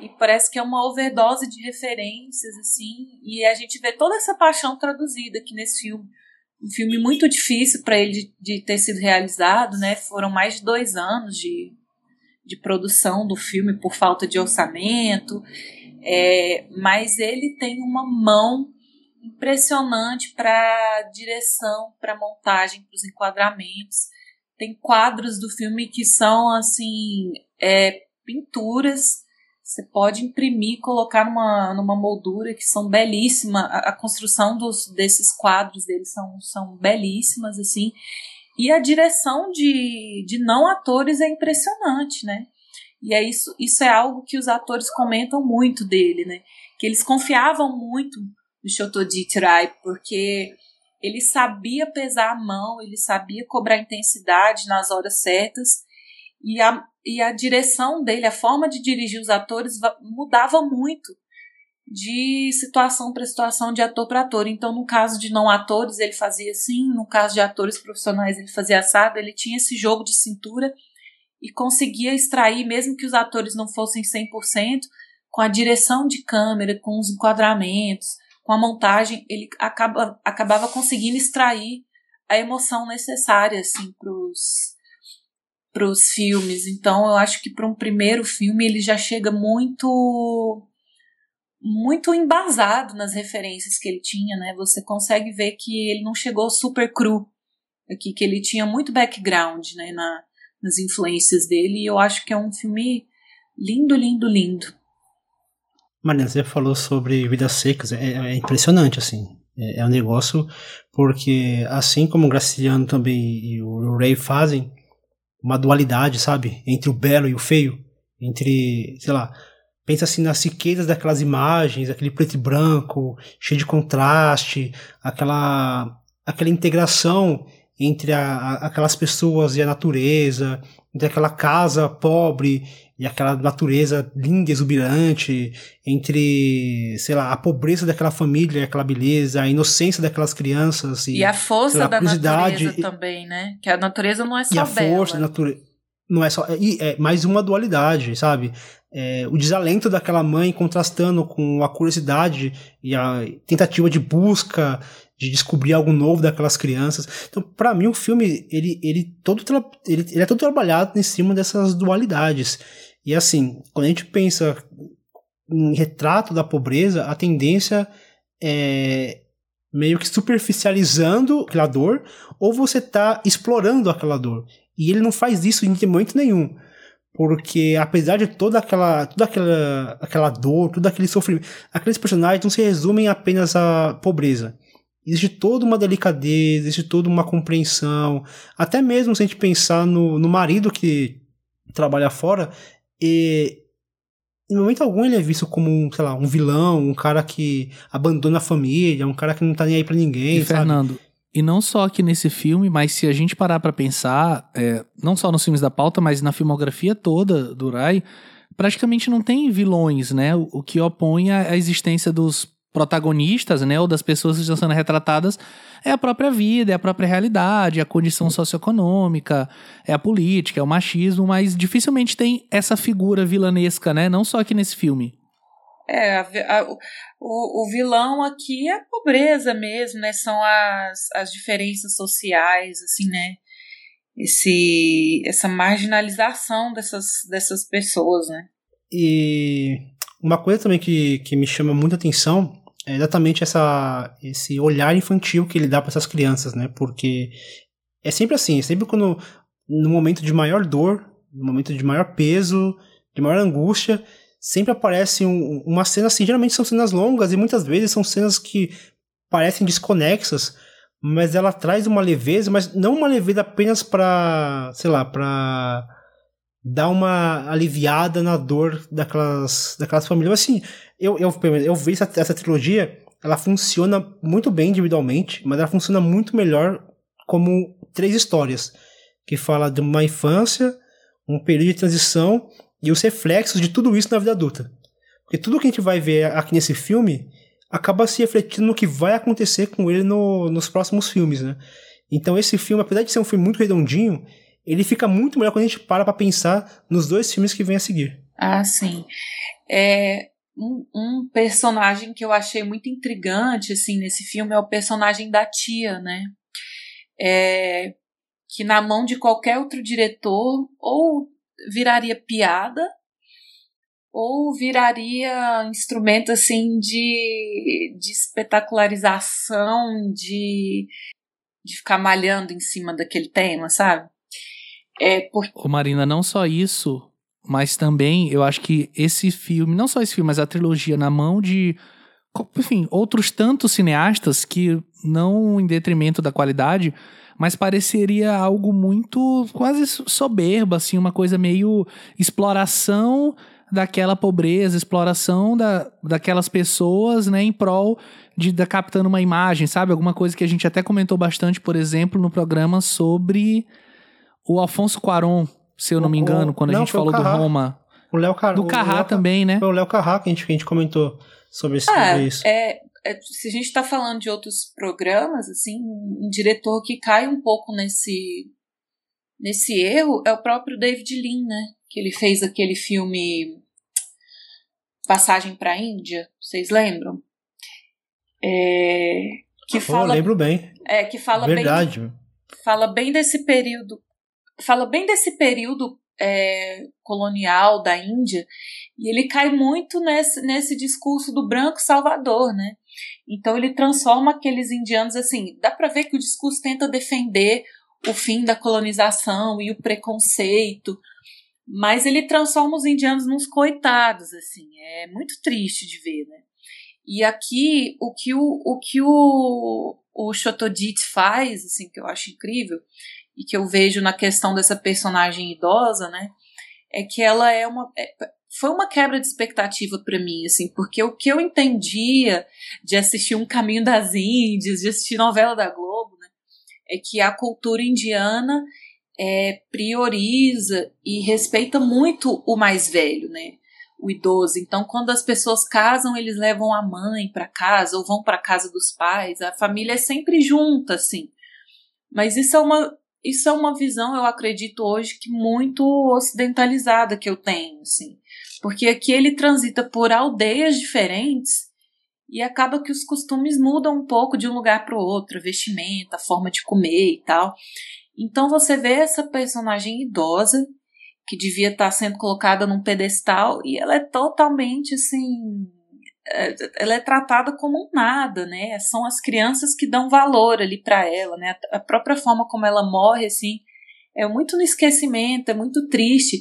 e parece que é uma overdose de referências assim e a gente vê toda essa paixão traduzida aqui nesse filme um filme muito difícil para ele de, de, ter sido realizado né foram mais de dois anos de, de produção do filme por falta de orçamento é, mas ele tem uma mão impressionante para direção, para montagem, para os enquadramentos. Tem quadros do filme que são assim é, pinturas. Você pode imprimir, colocar numa, numa moldura que são belíssimas. A, a construção dos, desses quadros deles são, são belíssimas assim. E a direção de, de não atores é impressionante, né? E é isso, isso é algo que os atores comentam muito dele, né? Que eles confiavam muito do Chotodit Rai, porque ele sabia pesar a mão, ele sabia cobrar intensidade nas horas certas, e a, e a direção dele, a forma de dirigir os atores mudava muito de situação para situação, de ator para ator. Então, no caso de não atores, ele fazia assim, no caso de atores profissionais, ele fazia assado, ele tinha esse jogo de cintura e conseguia extrair, mesmo que os atores não fossem 100%, com a direção de câmera, com os enquadramentos, com a montagem, ele acaba, acabava conseguindo extrair a emoção necessária assim, para os filmes. Então, eu acho que para um primeiro filme ele já chega muito muito embasado nas referências que ele tinha, né? Você consegue ver que ele não chegou super cru aqui, que ele tinha muito background, né, na, nas influências dele, e eu acho que é um filme lindo, lindo, lindo. Mariana, você falou sobre vidas secas, é, é impressionante, assim. É, é, um negócio, porque assim como o Graciliano também e o Ray fazem, uma dualidade, sabe? Entre o belo e o feio. Entre, sei lá, pensa assim nas riquezas daquelas imagens, aquele preto e branco, cheio de contraste, aquela, aquela integração entre a, a, aquelas pessoas e a natureza, entre aquela casa pobre e aquela natureza linda, exuberante, entre, sei lá, a pobreza daquela família, aquela beleza, a inocência daquelas crianças. E, e a força lá, da natureza e, também, né? Que a natureza não é só e a bela. força da natureza não é só é, é mais uma dualidade, sabe? É, o desalento daquela mãe contrastando com a curiosidade e a tentativa de busca de descobrir algo novo daquelas crianças. Então, para mim o filme ele ele todo ele, ele é todo trabalhado em cima dessas dualidades. E assim, quando a gente pensa em retrato da pobreza, a tendência é meio que superficializando aquela dor, ou você está explorando aquela dor. E ele não faz isso em momento nenhum. Porque apesar de toda aquela, toda aquela, aquela dor, todo aquele sofrimento, aqueles personagens não se resumem apenas à pobreza. Existe toda uma delicadeza, existe toda uma compreensão. Até mesmo se a gente pensar no, no marido que trabalha fora, e em momento algum ele é visto como um, sei lá, um vilão, um cara que abandona a família, um cara que não tá nem aí pra ninguém. E, Fernando, e não só aqui nesse filme, mas se a gente parar para pensar, é, não só nos filmes da pauta, mas na filmografia toda do Rai, praticamente não tem vilões, né? O, o que opõe a, a existência dos protagonistas, né, ou das pessoas que estão sendo retratadas, é a própria vida, é a própria realidade, é a condição socioeconômica, é a política, é o machismo, mas dificilmente tem essa figura vilanesca, né, não só aqui nesse filme. É, a, a, o, o vilão aqui é a pobreza mesmo, né, são as, as diferenças sociais, assim, né, esse, essa marginalização dessas, dessas pessoas, né. E uma coisa também que, que me chama muita atenção é exatamente essa, esse olhar infantil que ele dá para essas crianças, né? Porque é sempre assim, é sempre quando no momento de maior dor, no momento de maior peso, de maior angústia, sempre aparece um, uma cena assim, geralmente são cenas longas e muitas vezes são cenas que parecem desconexas, mas ela traz uma leveza, mas não uma leveza apenas para, sei lá, para dar uma aliviada na dor daquelas, daquelas famílias. Mas, assim, eu, eu, eu vejo essa, essa trilogia, ela funciona muito bem individualmente, mas ela funciona muito melhor como três histórias, que fala de uma infância, um período de transição e os reflexos de tudo isso na vida adulta. Porque tudo que a gente vai ver aqui nesse filme acaba se refletindo no que vai acontecer com ele no, nos próximos filmes, né? Então esse filme, apesar de ser um filme muito redondinho, ele fica muito melhor quando a gente para pra pensar nos dois filmes que vêm a seguir. Ah, sim. É, um, um, personagem que eu achei muito intrigante, assim, nesse filme é o personagem da tia, né? É, que na mão de qualquer outro diretor ou viraria piada ou viraria instrumento assim de, de espetacularização, de, de ficar malhando em cima daquele tema, sabe? É por... Ô Marina, não só isso, mas também eu acho que esse filme, não só esse filme, mas a trilogia na mão de, enfim, outros tantos cineastas que não em detrimento da qualidade, mas pareceria algo muito quase soberba, assim, uma coisa meio exploração daquela pobreza, exploração da, daquelas pessoas, né, em prol de da captando uma imagem, sabe? Alguma coisa que a gente até comentou bastante, por exemplo, no programa sobre o Alfonso Cuarón, se eu não me engano, quando não, a gente falou do Roma. O Léo Car... Do Carrá também, né? Foi o Léo Carrá que a gente, que a gente comentou sobre, esse, ah, sobre isso. É, é, se a gente está falando de outros programas, assim, um, diretor que cai um pouco nesse nesse erro é o próprio David Lean, né? Que ele fez aquele filme Passagem para a Índia, vocês lembram? É, que fala, oh, lembro bem. É, que fala Verdade. bem fala bem desse período, fala bem desse período é, colonial da Índia e ele cai muito nesse, nesse discurso do branco salvador, né? Então ele transforma aqueles indianos assim. Dá para ver que o discurso tenta defender o fim da colonização e o preconceito, mas ele transforma os indianos nos coitados, assim. É muito triste de ver, né? E aqui o que o, o que o, o Chotodit faz, assim, que eu acho incrível e que eu vejo na questão dessa personagem idosa, né? É que ela é uma é, foi uma quebra de expectativa para mim, assim, porque o que eu entendia de assistir Um Caminho das Índias, de assistir novela da Globo, né, é que a cultura indiana é, prioriza e respeita muito o mais velho, né, o idoso. Então, quando as pessoas casam, eles levam a mãe para casa ou vão para casa dos pais. A família é sempre junta, assim. Mas isso é uma isso é uma visão, eu acredito hoje que muito ocidentalizada que eu tenho, assim. Porque aqui ele transita por aldeias diferentes e acaba que os costumes mudam um pouco de um lugar para o outro, vestimenta, a forma de comer e tal. Então você vê essa personagem idosa que devia estar tá sendo colocada num pedestal e ela é totalmente assim, ela é tratada como um nada, né? São as crianças que dão valor ali para ela, né? A própria forma como ela morre assim é muito no esquecimento, é muito triste.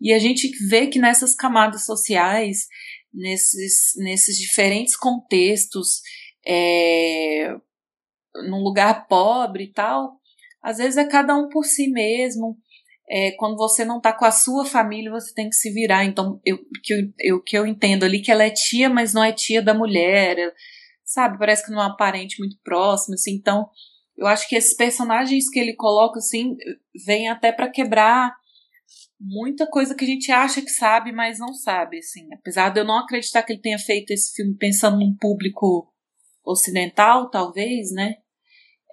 E a gente vê que nessas camadas sociais, nesses, nesses diferentes contextos, é, num lugar pobre e tal, às vezes é cada um por si mesmo. É, quando você não está com a sua família, você tem que se virar. Então, eu que eu, que eu entendo ali que ela é tia, mas não é tia da mulher, sabe? Parece que não é um parente muito próximo, assim. Então, eu acho que esses personagens que ele coloca, assim, vêm até para quebrar muita coisa que a gente acha que sabe, mas não sabe, assim. Apesar de eu não acreditar que ele tenha feito esse filme pensando num público ocidental, talvez, né?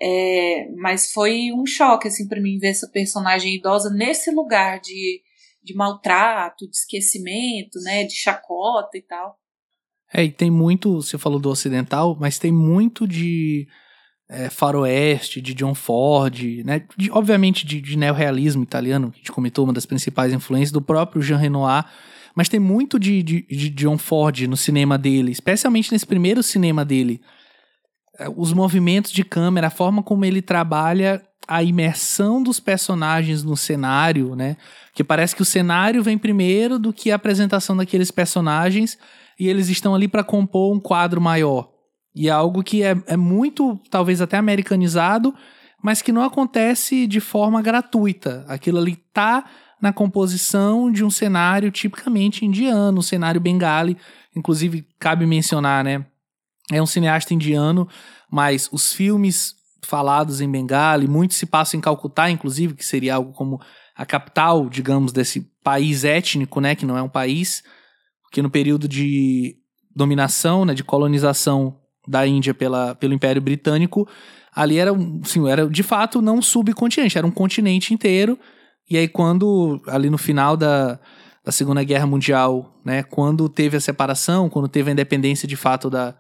É, mas foi um choque, assim, para mim ver essa personagem idosa nesse lugar de, de maltrato, de esquecimento, né? De chacota e tal. É, e tem muito, você falou do ocidental, mas tem muito de é, faroeste, de John Ford, né? De, obviamente de, de neorrealismo italiano, que a gente comentou, uma das principais influências do próprio Jean Renoir, mas tem muito de, de, de John Ford no cinema dele, especialmente nesse primeiro cinema dele. É, os movimentos de câmera, a forma como ele trabalha a imersão dos personagens no cenário, né? Que parece que o cenário vem primeiro do que a apresentação daqueles personagens e eles estão ali para compor um quadro maior. E é algo que é, é muito, talvez até americanizado, mas que não acontece de forma gratuita. Aquilo ali tá na composição de um cenário tipicamente indiano, um cenário bengali. Inclusive, cabe mencionar, né? É um cineasta indiano, mas os filmes falados em Bengali, muitos se passam em Calcutá, inclusive, que seria algo como a capital, digamos, desse país étnico, né, que não é um país, porque no período de dominação, né, de colonização da Índia pela, pelo Império Britânico, ali era, assim, era de fato não um subcontinente, era um continente inteiro. E aí quando ali no final da, da Segunda Guerra Mundial, né, quando teve a separação, quando teve a independência de fato da,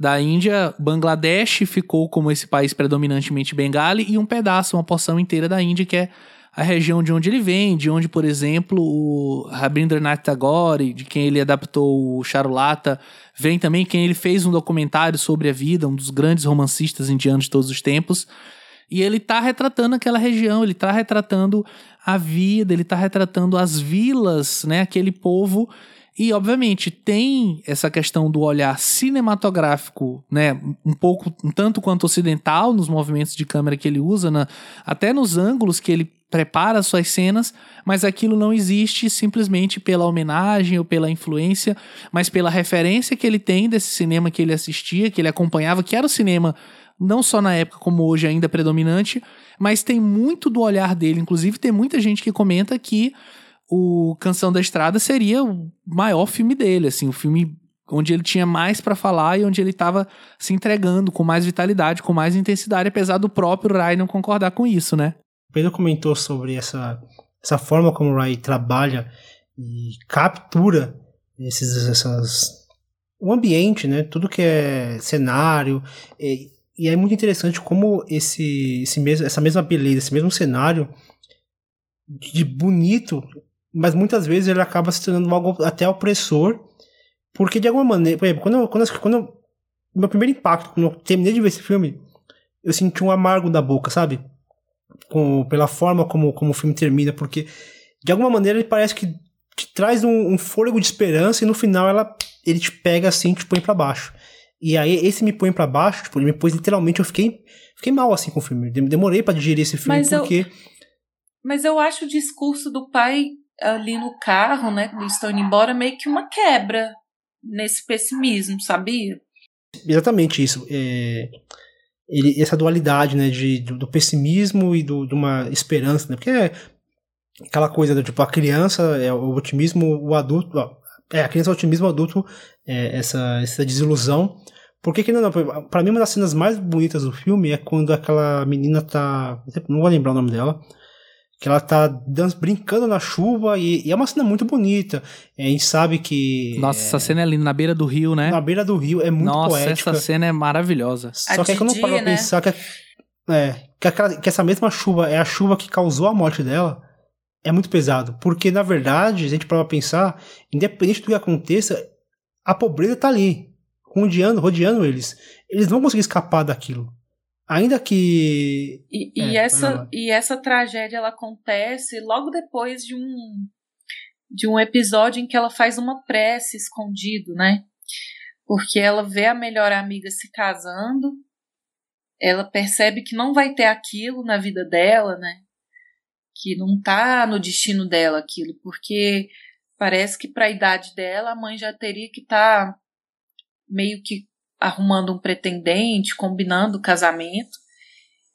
da Índia, Bangladesh ficou como esse país predominantemente bengali e um pedaço, uma porção inteira da Índia que é a região de onde ele vem, de onde, por exemplo, o Rabindranath Tagore, de quem ele adaptou o Charulata, vem também quem ele fez um documentário sobre a vida, um dos grandes romancistas indianos de todos os tempos. E ele está retratando aquela região, ele está retratando a vida, ele está retratando as vilas, né, aquele povo e, obviamente, tem essa questão do olhar cinematográfico, né? Um pouco, um tanto quanto ocidental nos movimentos de câmera que ele usa, na, até nos ângulos que ele prepara suas cenas, mas aquilo não existe simplesmente pela homenagem ou pela influência, mas pela referência que ele tem desse cinema que ele assistia, que ele acompanhava, que era o cinema não só na época como hoje ainda predominante, mas tem muito do olhar dele, inclusive tem muita gente que comenta que o Canção da Estrada seria o maior filme dele, assim, o filme onde ele tinha mais para falar e onde ele estava se entregando com mais vitalidade, com mais intensidade, apesar do próprio Rai não concordar com isso, né? O Pedro comentou sobre essa, essa forma como o Rai trabalha e captura esses, essas, o ambiente, né? Tudo que é cenário. E, e é muito interessante como esse, esse mesmo, essa mesma beleza, esse mesmo cenário de bonito mas muitas vezes ele acaba se tornando algo até opressor, porque de alguma maneira, por exemplo, quando eu, quando, eu, quando eu, meu primeiro impacto, quando eu terminei de ver esse filme, eu senti um amargo da boca, sabe? Com, pela forma como, como o filme termina, porque de alguma maneira ele parece que te traz um, um fôlego de esperança e no final ela, ele te pega assim e te põe para baixo. E aí esse me põe para baixo, tipo, ele me pôs literalmente, eu fiquei, fiquei mal assim com o filme. Demorei para digerir esse filme mas porque. Eu, mas eu acho o discurso do pai ali no carro, né, eles estão indo embora, meio que uma quebra nesse pessimismo, sabia? Exatamente isso. É, ele, essa dualidade, né, de, do, do pessimismo e do, de uma esperança, né, porque é aquela coisa do tipo, a criança é o otimismo, o adulto, ó, é, a criança é o otimismo, o adulto é essa, essa desilusão. Por que não? Pra mim, uma das cenas mais bonitas do filme é quando aquela menina tá, não vou lembrar o nome dela, que ela tá dança, brincando na chuva e, e, é uma cena muito bonita. a gente sabe que. Nossa, é, essa cena é linda, na beira do rio, né? Na beira do rio, é muito Nossa, poética. essa cena é maravilhosa. Só a que quando eu paro pra né? pensar que, é, que, aquela, que essa mesma chuva é a chuva que causou a morte dela, é muito pesado. Porque, na verdade, a gente para pensar, independente do que aconteça, a pobreza tá ali, rodeando, rodeando eles. Eles não vão conseguir escapar daquilo. Ainda que. E, e é, essa, e essa tragédia ela acontece logo depois de um, de um episódio em que ela faz uma prece escondido, né? Porque ela vê a melhor amiga se casando, ela percebe que não vai ter aquilo na vida dela, né? Que não tá no destino dela aquilo, porque parece que para a idade dela a mãe já teria que estar tá meio que arrumando um pretendente, combinando o casamento.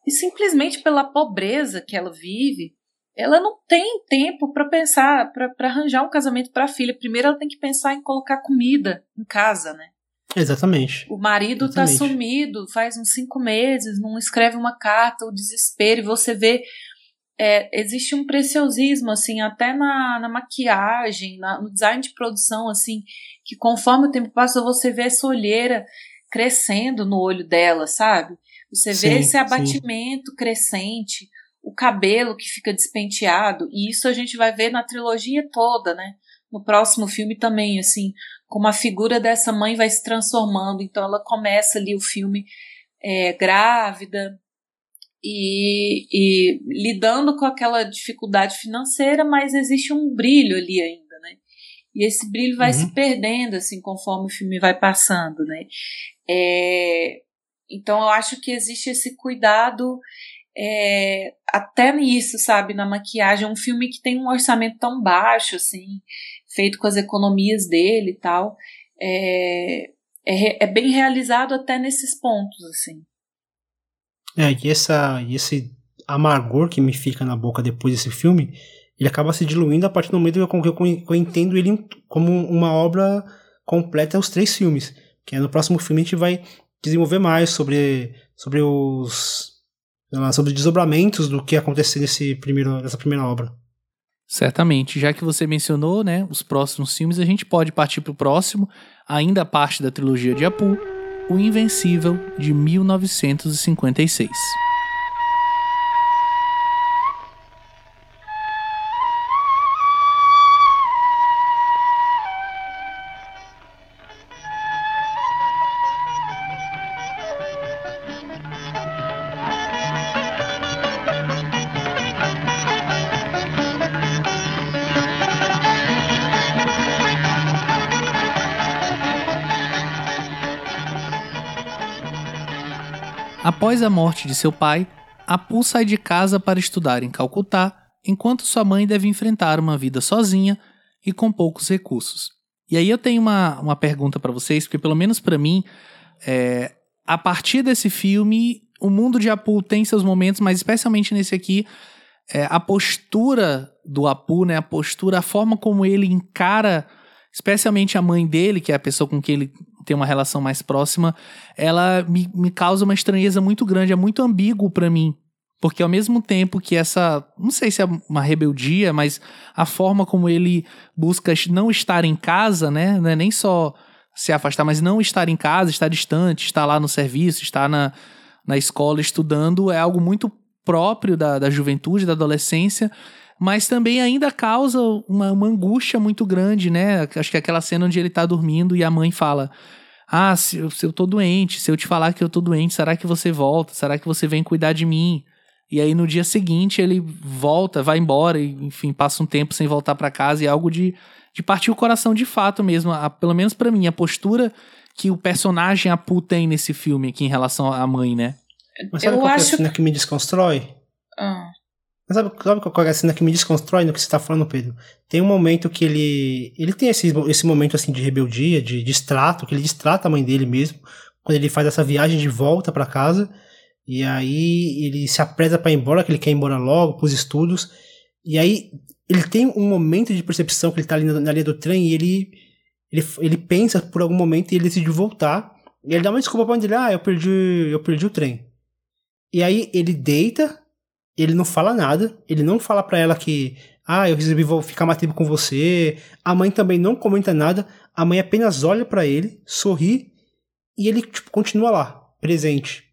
E simplesmente pela pobreza que ela vive, ela não tem tempo para pensar, para arranjar um casamento para a filha. Primeiro ela tem que pensar em colocar comida em casa, né? Exatamente. O marido tá Exatamente. tá sumido faz uns cinco meses, não escreve uma carta, o desespero, e você vê. É, existe um preciosismo, assim, até na, na maquiagem, na, no design de produção, assim, que conforme o tempo passa, você vê essa olheira crescendo no olho dela, sabe? Você sim, vê esse abatimento sim. crescente, o cabelo que fica despenteado, e isso a gente vai ver na trilogia toda, né? No próximo filme também, assim, como a figura dessa mãe vai se transformando. Então ela começa ali o filme é, grávida e, e lidando com aquela dificuldade financeira, mas existe um brilho ali ainda? E esse brilho vai uhum. se perdendo, assim, conforme o filme vai passando, né? É, então eu acho que existe esse cuidado é, até nisso, sabe, na maquiagem. É um filme que tem um orçamento tão baixo, assim, feito com as economias dele e tal. É, é, é bem realizado até nesses pontos, assim. É, e, essa, e esse amargor que me fica na boca depois desse filme, ele acaba se diluindo a partir do momento que eu, que eu entendo ele como uma obra completa os três filmes. Que no próximo filme a gente vai desenvolver mais sobre, sobre os sobre desdobramentos do que aconteceu nesse primeiro, nessa primeira obra. Certamente, já que você mencionou, né, os próximos filmes, a gente pode partir para o próximo, ainda parte da trilogia de Apu, O Invencível de 1956. Após a morte de seu pai, Apu sai de casa para estudar em Calcutá, enquanto sua mãe deve enfrentar uma vida sozinha e com poucos recursos. E aí eu tenho uma, uma pergunta para vocês, porque pelo menos para mim, é, a partir desse filme, o mundo de Apu tem seus momentos, mas especialmente nesse aqui, é, a postura do Apu, né, a postura, a forma como ele encara, especialmente a mãe dele, que é a pessoa com quem ele tem uma relação mais próxima, ela me, me causa uma estranheza muito grande, é muito ambíguo para mim. Porque ao mesmo tempo que essa, não sei se é uma rebeldia, mas a forma como ele busca não estar em casa, né? É nem só se afastar, mas não estar em casa, estar distante, estar lá no serviço, estar na, na escola estudando, é algo muito próprio da, da juventude, da adolescência, mas também ainda causa uma, uma angústia muito grande, né? Acho que é aquela cena onde ele tá dormindo e a mãe fala: Ah, se eu, se eu tô doente, se eu te falar que eu tô doente, será que você volta? Será que você vem cuidar de mim? E aí no dia seguinte ele volta, vai embora e, enfim, passa um tempo sem voltar para casa e é algo de, de partir o coração de fato mesmo. A, pelo menos para mim, a postura que o personagem Apu tem nesse filme aqui em relação à mãe, né? Mas sabe eu qual acho... é a cena que me desconstrói? Ah. Mas sabe, sabe qual é a cena que me desconstrói no que você tá falando, Pedro? Tem um momento que ele. Ele tem esse, esse momento assim de rebeldia, de distrato, que ele distrata a mãe dele mesmo, quando ele faz essa viagem de volta para casa. E aí ele se apressa para ir embora, que ele quer ir embora logo pros estudos. E aí ele tem um momento de percepção que ele tá ali na, na linha do trem e ele, ele, ele pensa por algum momento e ele decide voltar. E ele dá uma desculpa pra mãe dele, ah, eu perdi, eu perdi o trem. E aí ele deita ele não fala nada, ele não fala para ela que, ah, eu resolvi vou ficar mais tempo com você. A mãe também não comenta nada, a mãe apenas olha para ele, sorri e ele tipo, continua lá, presente.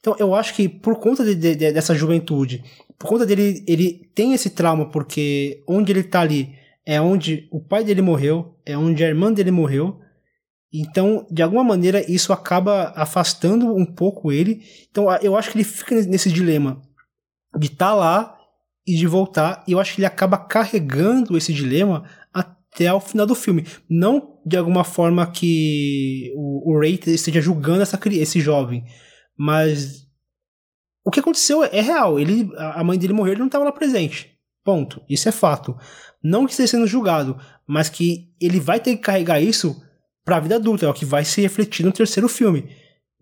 Então eu acho que por conta de, de, dessa juventude, por conta dele, ele tem esse trauma porque onde ele tá ali é onde o pai dele morreu, é onde a irmã dele morreu. Então, de alguma maneira, isso acaba afastando um pouco ele. Então, eu acho que ele fica nesse dilema de estar tá lá e de voltar. E eu acho que ele acaba carregando esse dilema até o final do filme. Não de alguma forma que o, o Ray esteja julgando essa, esse jovem, mas o que aconteceu é real. Ele, a mãe dele morreu, ele não estava lá presente. Ponto. Isso é fato. Não que esteja sendo julgado, mas que ele vai ter que carregar isso para a vida adulta, é o que vai se refletir no terceiro filme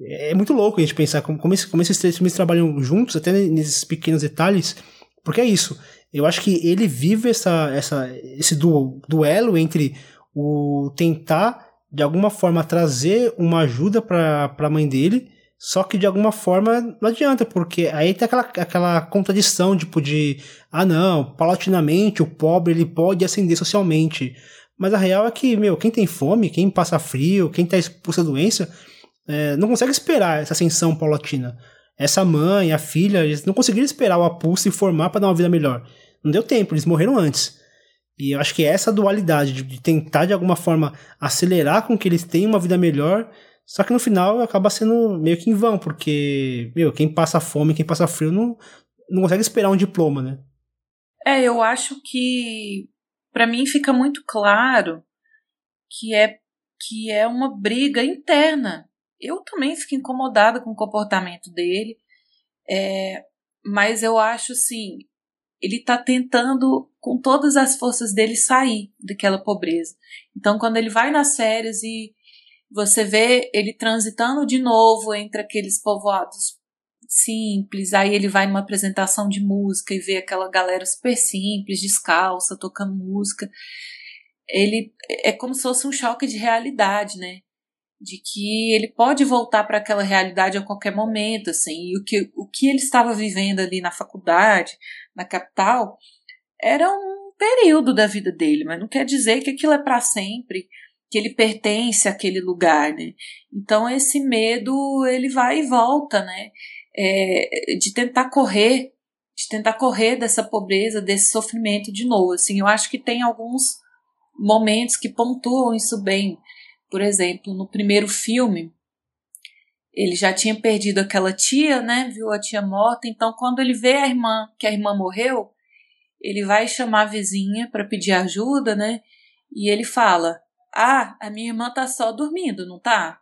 é muito louco a gente pensar como, como, como esses três filmes trabalham juntos, até nesses pequenos detalhes, porque é isso. Eu acho que ele vive essa, essa, esse duelo entre o tentar, de alguma forma, trazer uma ajuda para a mãe dele, só que de alguma forma não adianta, porque aí tem aquela, aquela contradição tipo de, ah não, paulatinamente o pobre ele pode ascender socialmente. Mas a real é que, meu, quem tem fome, quem passa frio, quem está exposto à doença, é, não consegue esperar essa ascensão paulatina. Essa mãe, a filha, eles não conseguiram esperar o Apu se formar para dar uma vida melhor. Não deu tempo, eles morreram antes. E eu acho que essa dualidade de tentar de alguma forma acelerar com que eles tenham uma vida melhor, só que no final acaba sendo meio que em vão, porque, meu, quem passa fome, quem passa frio não, não consegue esperar um diploma, né? É, eu acho que para mim fica muito claro que é que é uma briga interna. Eu também fico incomodada com o comportamento dele, é, mas eu acho assim, ele está tentando com todas as forças dele sair daquela pobreza. Então, quando ele vai nas férias e você vê ele transitando de novo entre aqueles povoados simples, aí ele vai numa apresentação de música e vê aquela galera super simples, descalça, tocando música. Ele é como se fosse um choque de realidade, né? De que ele pode voltar para aquela realidade a qualquer momento, assim, e o que, o que ele estava vivendo ali na faculdade, na capital, era um período da vida dele, mas não quer dizer que aquilo é para sempre que ele pertence àquele lugar, né? Então esse medo ele vai e volta, né? É, de tentar correr, de tentar correr dessa pobreza, desse sofrimento de novo. Assim, eu acho que tem alguns momentos que pontuam isso bem. Por exemplo, no primeiro filme, ele já tinha perdido aquela tia, né? Viu a tia morta. Então, quando ele vê a irmã, que a irmã morreu, ele vai chamar a vizinha para pedir ajuda, né? E ele fala: ah, a minha irmã tá só dormindo, não tá?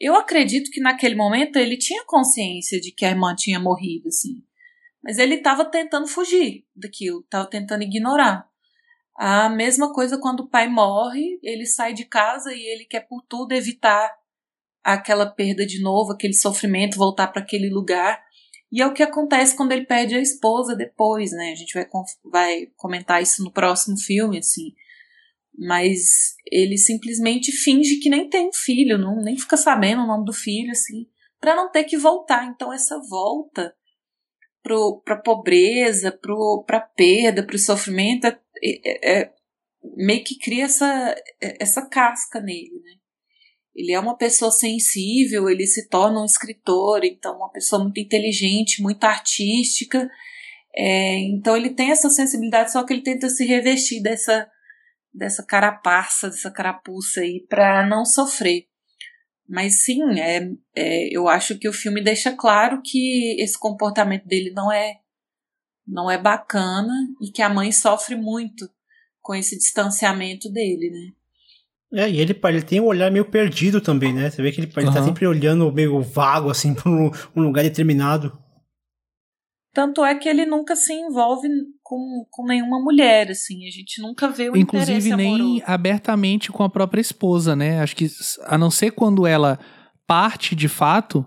Eu acredito que naquele momento ele tinha consciência de que a irmã tinha morrido, assim. Mas ele estava tentando fugir daquilo, estava tentando ignorar. A mesma coisa quando o pai morre, ele sai de casa e ele quer por tudo evitar aquela perda de novo, aquele sofrimento, voltar para aquele lugar. E é o que acontece quando ele perde a esposa depois, né? A gente vai, vai comentar isso no próximo filme, assim mas ele simplesmente finge que nem tem filho, não, nem fica sabendo o nome do filho, assim, para não ter que voltar. Então, essa volta para a pobreza, para a perda, para o sofrimento, é, é, é, meio que cria essa, é, essa casca nele, né? Ele é uma pessoa sensível, ele se torna um escritor, então uma pessoa muito inteligente, muito artística. É, então ele tem essa sensibilidade, só que ele tenta se revestir dessa dessa carapaça, dessa carapuça aí para não sofrer. Mas sim, é, é, eu acho que o filme deixa claro que esse comportamento dele não é não é bacana e que a mãe sofre muito com esse distanciamento dele, né? É, e ele, ele tem um olhar meio perdido também, né? Você vê que ele, ele tá sempre olhando meio vago, assim, para um, um lugar determinado. Tanto é que ele nunca se envolve com, com nenhuma mulher, assim. A gente nunca vê o Inclusive, nem abertamente com a própria esposa, né? Acho que, a não ser quando ela parte de fato,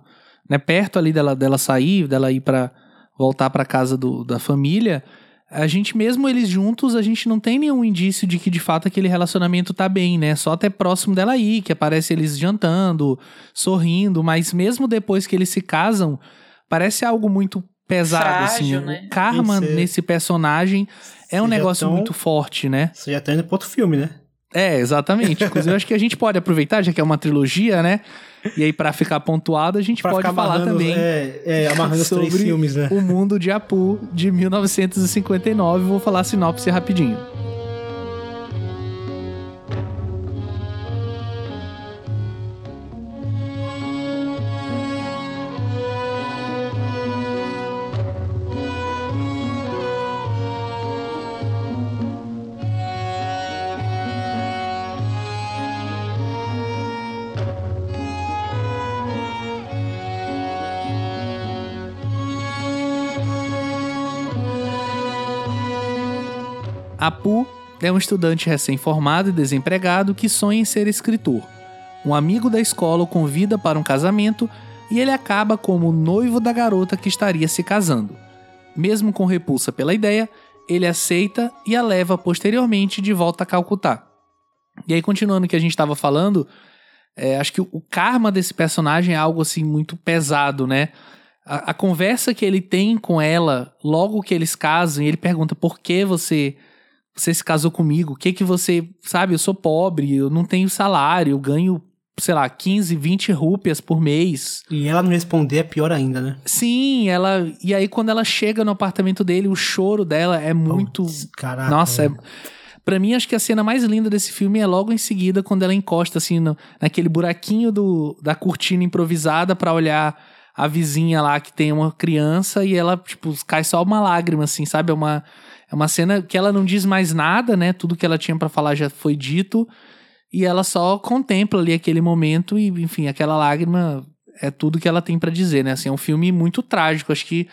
né? Perto ali dela, dela sair, dela ir para voltar para casa do, da família, a gente mesmo eles juntos, a gente não tem nenhum indício de que de fato aquele relacionamento tá bem, né? Só até próximo dela aí, que aparece eles jantando, sorrindo, mas mesmo depois que eles se casam, parece algo muito pesado, assim. Frágil, assim. Né? O karma Esse- nesse personagem é um negócio tão- muito forte, né? Você já tá indo pro outro filme, né? É, exatamente. Inclusive, eu acho que a gente pode aproveitar, já que é uma trilogia, né? E aí, pra ficar pontuado, a gente Pra pode falar também É, é, amarrando os três sobre filmes, né? o mundo de Apu de 1959. Vou falar a sinopse rapidinho. Apu é um estudante recém-formado e desempregado que sonha em ser escritor. Um amigo da escola o convida para um casamento e ele acaba como noivo da garota que estaria se casando. Mesmo com repulsa pela ideia, ele aceita e a leva posteriormente de volta a Calcutá. E aí, continuando o que a gente estava falando, é, acho que o, karma desse personagem é algo assim muito pesado, né? A, a conversa que ele tem com ela logo que eles casam, ele pergunta por que você você se casou comigo, o que que você, sabe, eu sou pobre, eu não tenho salário, eu ganho, sei lá, 15, 20 rúpias por mês. E ela não responder é pior ainda, né? Sim, ela, e aí quando ela chega no apartamento dele, o choro dela é muito, Putz, Caraca. nossa, é. Pra mim, acho que a cena mais linda desse filme é logo em seguida, quando ela encosta, assim, no- naquele buraquinho do, da cortina improvisada pra olhar a vizinha lá que tem uma criança e ela, tipo, cai só uma lágrima, assim, sabe? É uma, É uma cena que ela não diz mais nada, né? Tudo que ela tinha para falar já foi dito. E ela só contempla ali aquele momento e, enfim, aquela lágrima é tudo que ela tem para dizer, né? Assim, é um filme muito trágico. Acho que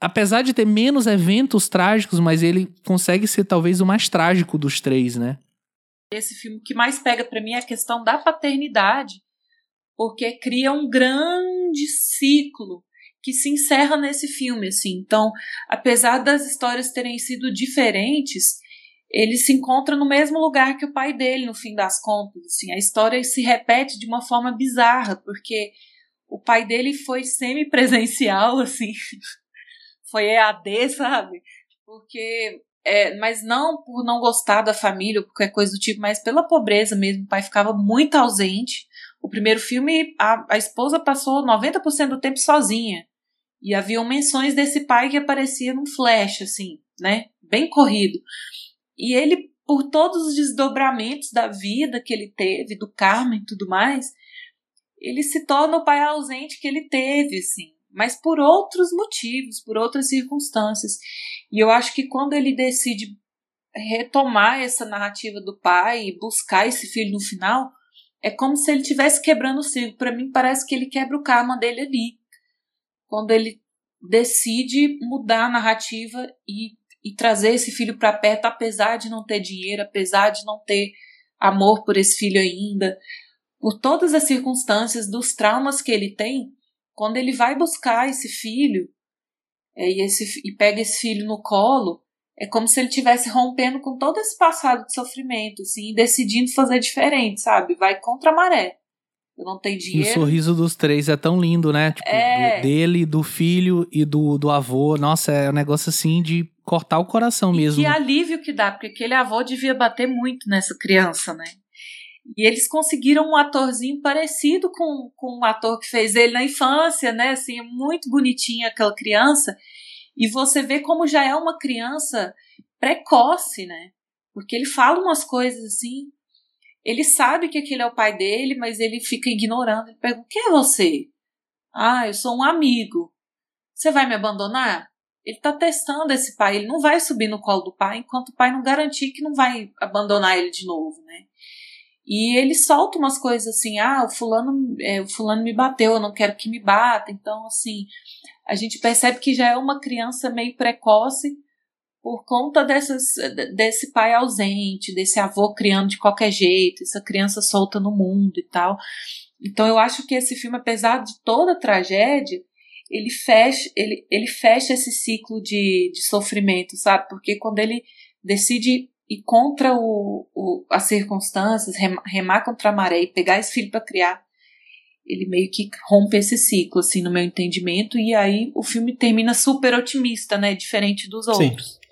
apesar de ter menos eventos trágicos, mas ele consegue ser talvez o mais trágico dos três, né? Esse filme que mais pega para mim é a questão da paternidade, porque cria um grande ciclo que se encerra nesse filme, assim. Então, apesar das histórias terem sido diferentes, ele se encontra no mesmo lugar que o pai dele, no fim das contas. Assim. A história se repete de uma forma bizarra, porque o pai dele foi semi-presencial, [laughs] assim. foi EAD, sabe? Porque. É, mas não por não gostar da família ou qualquer coisa do tipo, mas pela pobreza mesmo. O pai ficava muito ausente. O primeiro filme, a, a esposa passou 90% do tempo sozinha. E haviam menções desse pai que aparecia num flash, assim, né? Bem corrido. E ele, por todos os desdobramentos da vida que ele teve, do karma e tudo mais, ele se torna o pai ausente que ele teve, assim. Mas por outros motivos, por outras circunstâncias. E eu acho que quando ele decide retomar essa narrativa do pai e buscar esse filho no final, é como se ele estivesse quebrando o ciclo. Para mim, parece que ele quebra o karma dele ali quando ele decide mudar a narrativa e, e trazer esse filho para perto, apesar de não ter dinheiro, apesar de não ter amor por esse filho ainda, por todas as circunstâncias dos traumas que ele tem, quando ele vai buscar esse filho é, e, esse, e pega esse filho no colo, é como se ele estivesse rompendo com todo esse passado de sofrimento, assim, decidindo fazer diferente, sabe? Vai contra a maré eu não tenho dinheiro. E o sorriso dos três é tão lindo, né? Tipo, é... do, dele, do filho e do, do avô. Nossa, é um negócio assim de cortar o coração e mesmo. Que alívio que dá, porque aquele avô devia bater muito nessa criança, né? E eles conseguiram um atorzinho parecido com, com um ator que fez ele na infância, né? Assim, muito bonitinha aquela criança. E você vê como já é uma criança precoce, né? Porque ele fala umas coisas assim ele sabe que aquele é o pai dele, mas ele fica ignorando. Ele pergunta: Quem é você? Ah, eu sou um amigo. Você vai me abandonar? Ele está testando esse pai. Ele não vai subir no colo do pai enquanto o pai não garantir que não vai abandonar ele de novo, né? E ele solta umas coisas assim: ah, o fulano, é, o fulano me bateu, eu não quero que me bata. Então, assim, a gente percebe que já é uma criança meio precoce por conta dessas, desse pai ausente, desse avô criando de qualquer jeito, essa criança solta no mundo e tal. Então eu acho que esse filme, apesar de toda a tragédia, ele fecha, ele, ele fecha esse ciclo de, de sofrimento, sabe? Porque quando ele decide ir contra o, o, as circunstâncias, remar contra a maré e pegar esse filho para criar, ele meio que rompe esse ciclo, assim, no meu entendimento, e aí o filme termina super otimista, né? Diferente dos outros. Sim.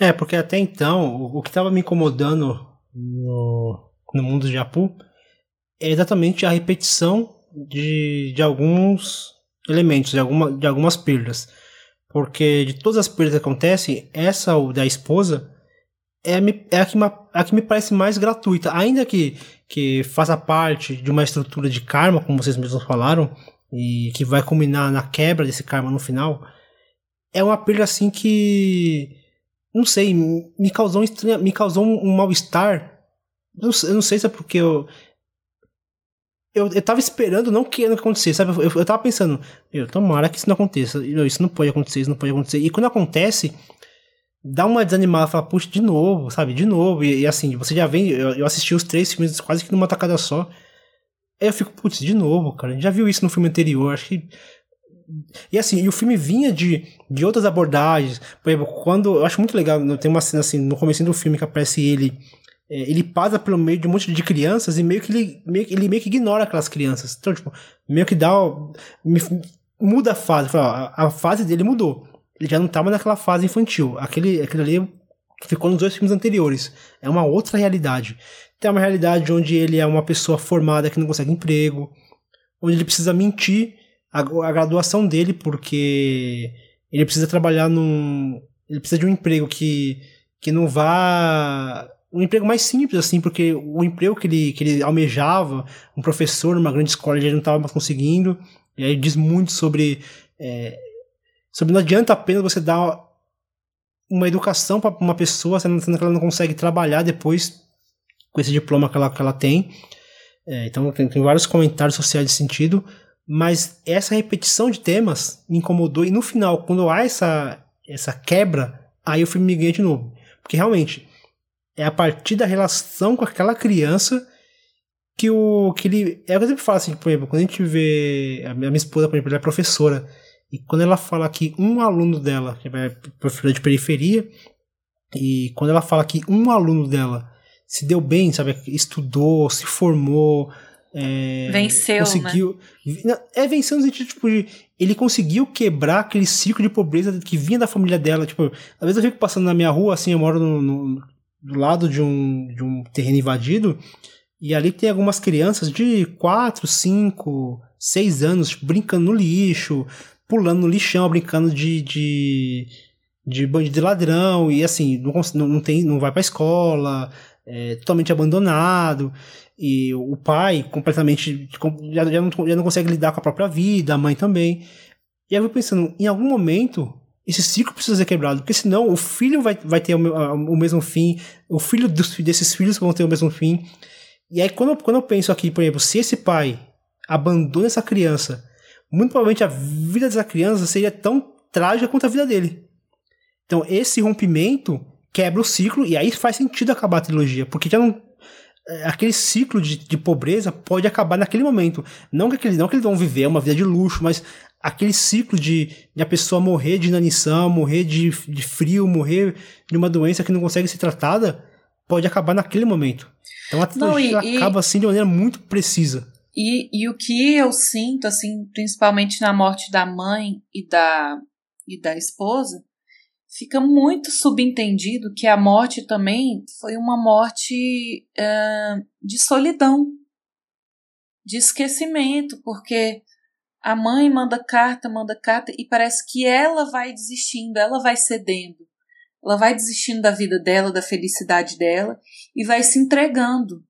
É, porque até então, o, que estava me incomodando no, no mundo de Apu é exatamente a repetição de, de alguns elementos, de, alguma, de algumas perdas. Porque de todas as perdas que acontecem, essa da esposa é, é a, que, a que me parece mais gratuita. Ainda que, que faça parte de uma estrutura de karma, como vocês mesmos falaram, e que vai culminar na quebra desse karma no final, é uma perda assim que não sei, me causou um, me causou um, mal-estar. Eu, eu, não sei se é porque eu, eu, eu tava esperando, não querendo que acontecesse, sabe? Eu, eu tava pensando, eu, tomara que isso não aconteça. Isso não pode acontecer, isso não pode acontecer. E quando acontece, dá uma desanimada, fala, puxa, de novo, sabe? De novo. E, e assim, você já vem, eu, eu, assisti os três filmes quase que numa tacada só. Aí eu fico, putz, de novo, cara. Já viu isso no filme anterior. Acho que e assim, e o filme vinha de, de outras abordagens. Por exemplo, quando. Eu acho muito legal, tem uma cena assim, no começo do filme que aparece ele. É, ele passa pelo meio de um monte de crianças e meio que ele meio, ele meio que ignora aquelas crianças. Então, tipo, meio que dá. Me, muda a fase. A, a fase dele mudou. Ele já não tava naquela fase infantil. Aquele, aquele ali ficou nos dois filmes anteriores. É uma outra realidade. Tem uma realidade onde ele é uma pessoa formada que não consegue emprego, onde ele precisa mentir a, graduação dele, porque ele precisa trabalhar num. Ele precisa de um emprego que, que não vá. Um emprego mais simples, assim, porque o emprego que ele, que ele almejava, um professor numa grande escola, ele não estava mais conseguindo. E aí diz muito sobre. É, sobre não adianta apenas você dar uma educação para uma pessoa, sendo que ela não consegue trabalhar depois com esse diploma que ela, que ela tem. É, então tem, tem vários comentários sociais de sentido, mas essa repetição de temas me incomodou e no final, quando há essa, essa quebra, aí o filme me ganha de novo. Porque realmente é a partir da relação com aquela criança que o que ele é o que eu sempre falo assim, por exemplo, quando a gente vê a minha esposa, por exemplo, ela é professora e quando ela fala que um aluno dela, que é professora de periferia, e quando ela fala que um aluno dela se deu bem, sabe, estudou, se formou, é, venceu, conseguiu, né? É, venceu no sentido, tipo, de, ele conseguiu quebrar aquele ciclo de pobreza que vinha da família dela, tipo, às vezes eu fico passando na minha rua, assim, eu moro no, no do lado de um, de um terreno invadido, e ali tem algumas crianças de 4, 5, 6 anos tipo, brincando no lixo, pulando no lixão, brincando de, de, de bandido de ladrão, e assim, não, não, tem, não vai pra escola, é, totalmente abandonado, e o pai completamente já, já, não, já não consegue lidar com a própria vida, a mãe também. E aí eu pensando, em algum momento esse ciclo precisa ser quebrado, porque senão o filho vai, vai ter o, o mesmo fim, o filho dos, desses filhos vão ter o mesmo fim. E aí, quando, quando eu penso aqui, por exemplo, se esse pai abandona essa criança, muito provavelmente a vida dessa criança seria tão trágica quanto a vida dele. Então, esse rompimento quebra o ciclo, e aí faz sentido acabar a trilogia, porque já não. É, aquele ciclo de, de pobreza pode acabar naquele momento. Não que, aquele, não que eles vão viver uma vida de luxo, mas aquele ciclo de, de a pessoa morrer de inanição, morrer de, de frio, morrer de uma doença que não consegue ser tratada, pode acabar naquele momento. Então a trilogia acaba assim de maneira muito precisa. E, e o que eu sinto, assim, principalmente na morte da mãe e da, e da esposa, fica muito subentendido que a morte também foi uma morte uh, de solidão, de esquecimento, porque a mãe manda carta, manda carta e parece que ela vai desistindo, ela vai cedendo. Ela vai desistindo da vida dela, da felicidade dela e vai se entregando.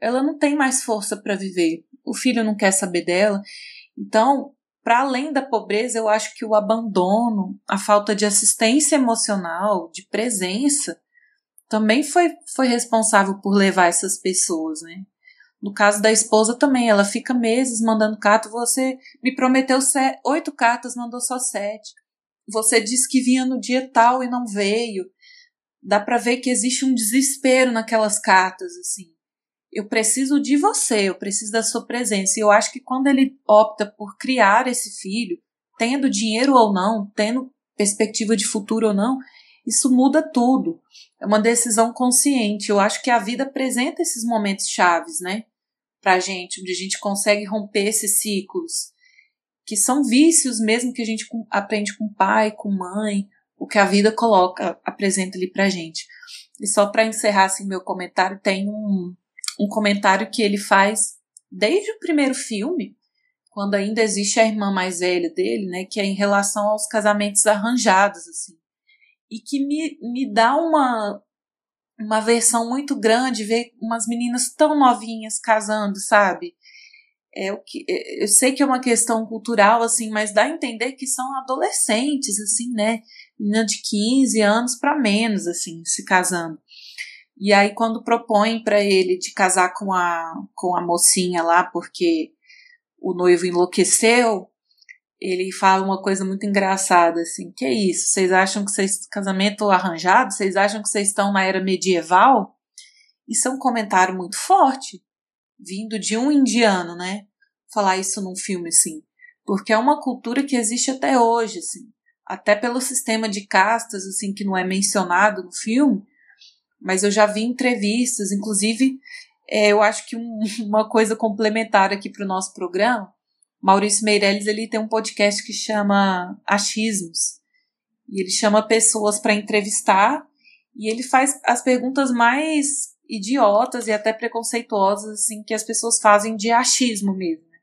Ela não tem mais força para viver. O filho não quer saber dela. Então, para além da pobreza, eu acho que o abandono, a falta de assistência emocional, de presença, também foi, foi responsável por levar essas pessoas, né? No caso da esposa também, ela fica meses mandando carta. Você me prometeu oito cartas, mandou só sete. Você disse que vinha no dia tal e não veio. Dá para ver que existe um desespero naquelas cartas, assim. Eu preciso de você, eu preciso da sua presença. E eu acho que quando ele opta por criar esse filho, tendo dinheiro ou não, tendo perspectiva de futuro ou não, isso muda tudo. É uma decisão consciente. Eu acho que a vida apresenta esses momentos chaves, né? para a gente, onde a gente consegue romper esses ciclos, que são vícios mesmo que a gente aprende com pai, com mãe, o que a vida coloca, apresenta ali para a gente. E só para encerrar assim, meu comentário, tem um, um comentário que ele faz desde o primeiro filme, quando ainda existe a irmã mais velha dele, né, que é em relação aos casamentos arranjados, assim. E que me, me dá uma, uma versão muito grande, ver umas meninas tão novinhas casando, sabe? É o que é, eu sei que é uma questão cultural assim, mas dá a entender que são adolescentes assim, né? Menina de 15 anos para menos assim, se casando. E aí quando propõem para ele de casar com a com a mocinha lá porque o noivo enlouqueceu, ele fala uma coisa muito engraçada, assim, que é isso? Vocês acham que vocês, casamento arranjado, vocês acham que vocês estão na era medieval? Isso é um comentário muito forte, vindo de um indiano, né? Falar isso num filme, assim. Porque é uma cultura que existe até hoje, assim. Até pelo sistema de castas, assim, que não é mencionado no filme, mas eu já vi entrevistas, inclusive, é, eu acho que um, [laughs] uma coisa complementar aqui para o nosso programa, Maurício Meirelles ele tem um podcast que chama Achismos. E ele chama pessoas para entrevistar e ele faz as perguntas mais idiotas e até preconceituosas assim que as pessoas fazem de achismo mesmo. Né?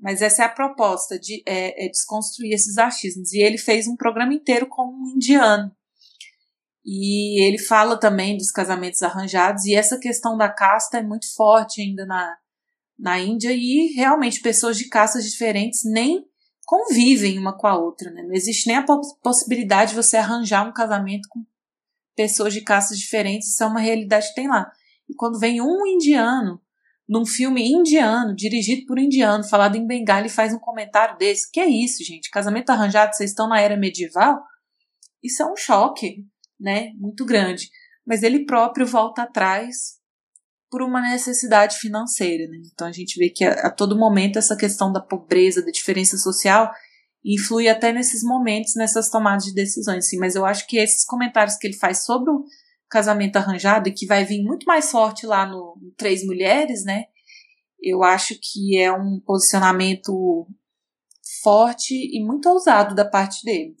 Mas essa é a proposta de é, é desconstruir esses achismos. E ele fez um programa inteiro com um indiano. E ele fala também dos casamentos arranjados e essa questão da casta é muito forte ainda na, na Índia e realmente pessoas de castas diferentes nem convivem uma com a outra, né? Não existe nem a possibilidade de você arranjar um casamento com pessoas de castas diferentes, isso é uma realidade que tem lá. E quando vem um indiano, num filme indiano, dirigido por um indiano, falado em Bengali, faz um comentário desse, que é isso, gente? Casamento arranjado, vocês estão na era medieval? Isso é um choque, né? Muito grande. Mas ele próprio volta atrás por uma necessidade financeira. Né? Então a gente vê que a, a, todo momento essa questão da pobreza, da diferença social, influi até nesses momentos, nessas tomadas de decisões. Sim, mas eu acho que esses comentários que ele faz sobre o casamento arranjado, e que vai vir muito mais forte lá no, no Três Mulheres, né? Eu acho que é um posicionamento forte e muito ousado da parte dele.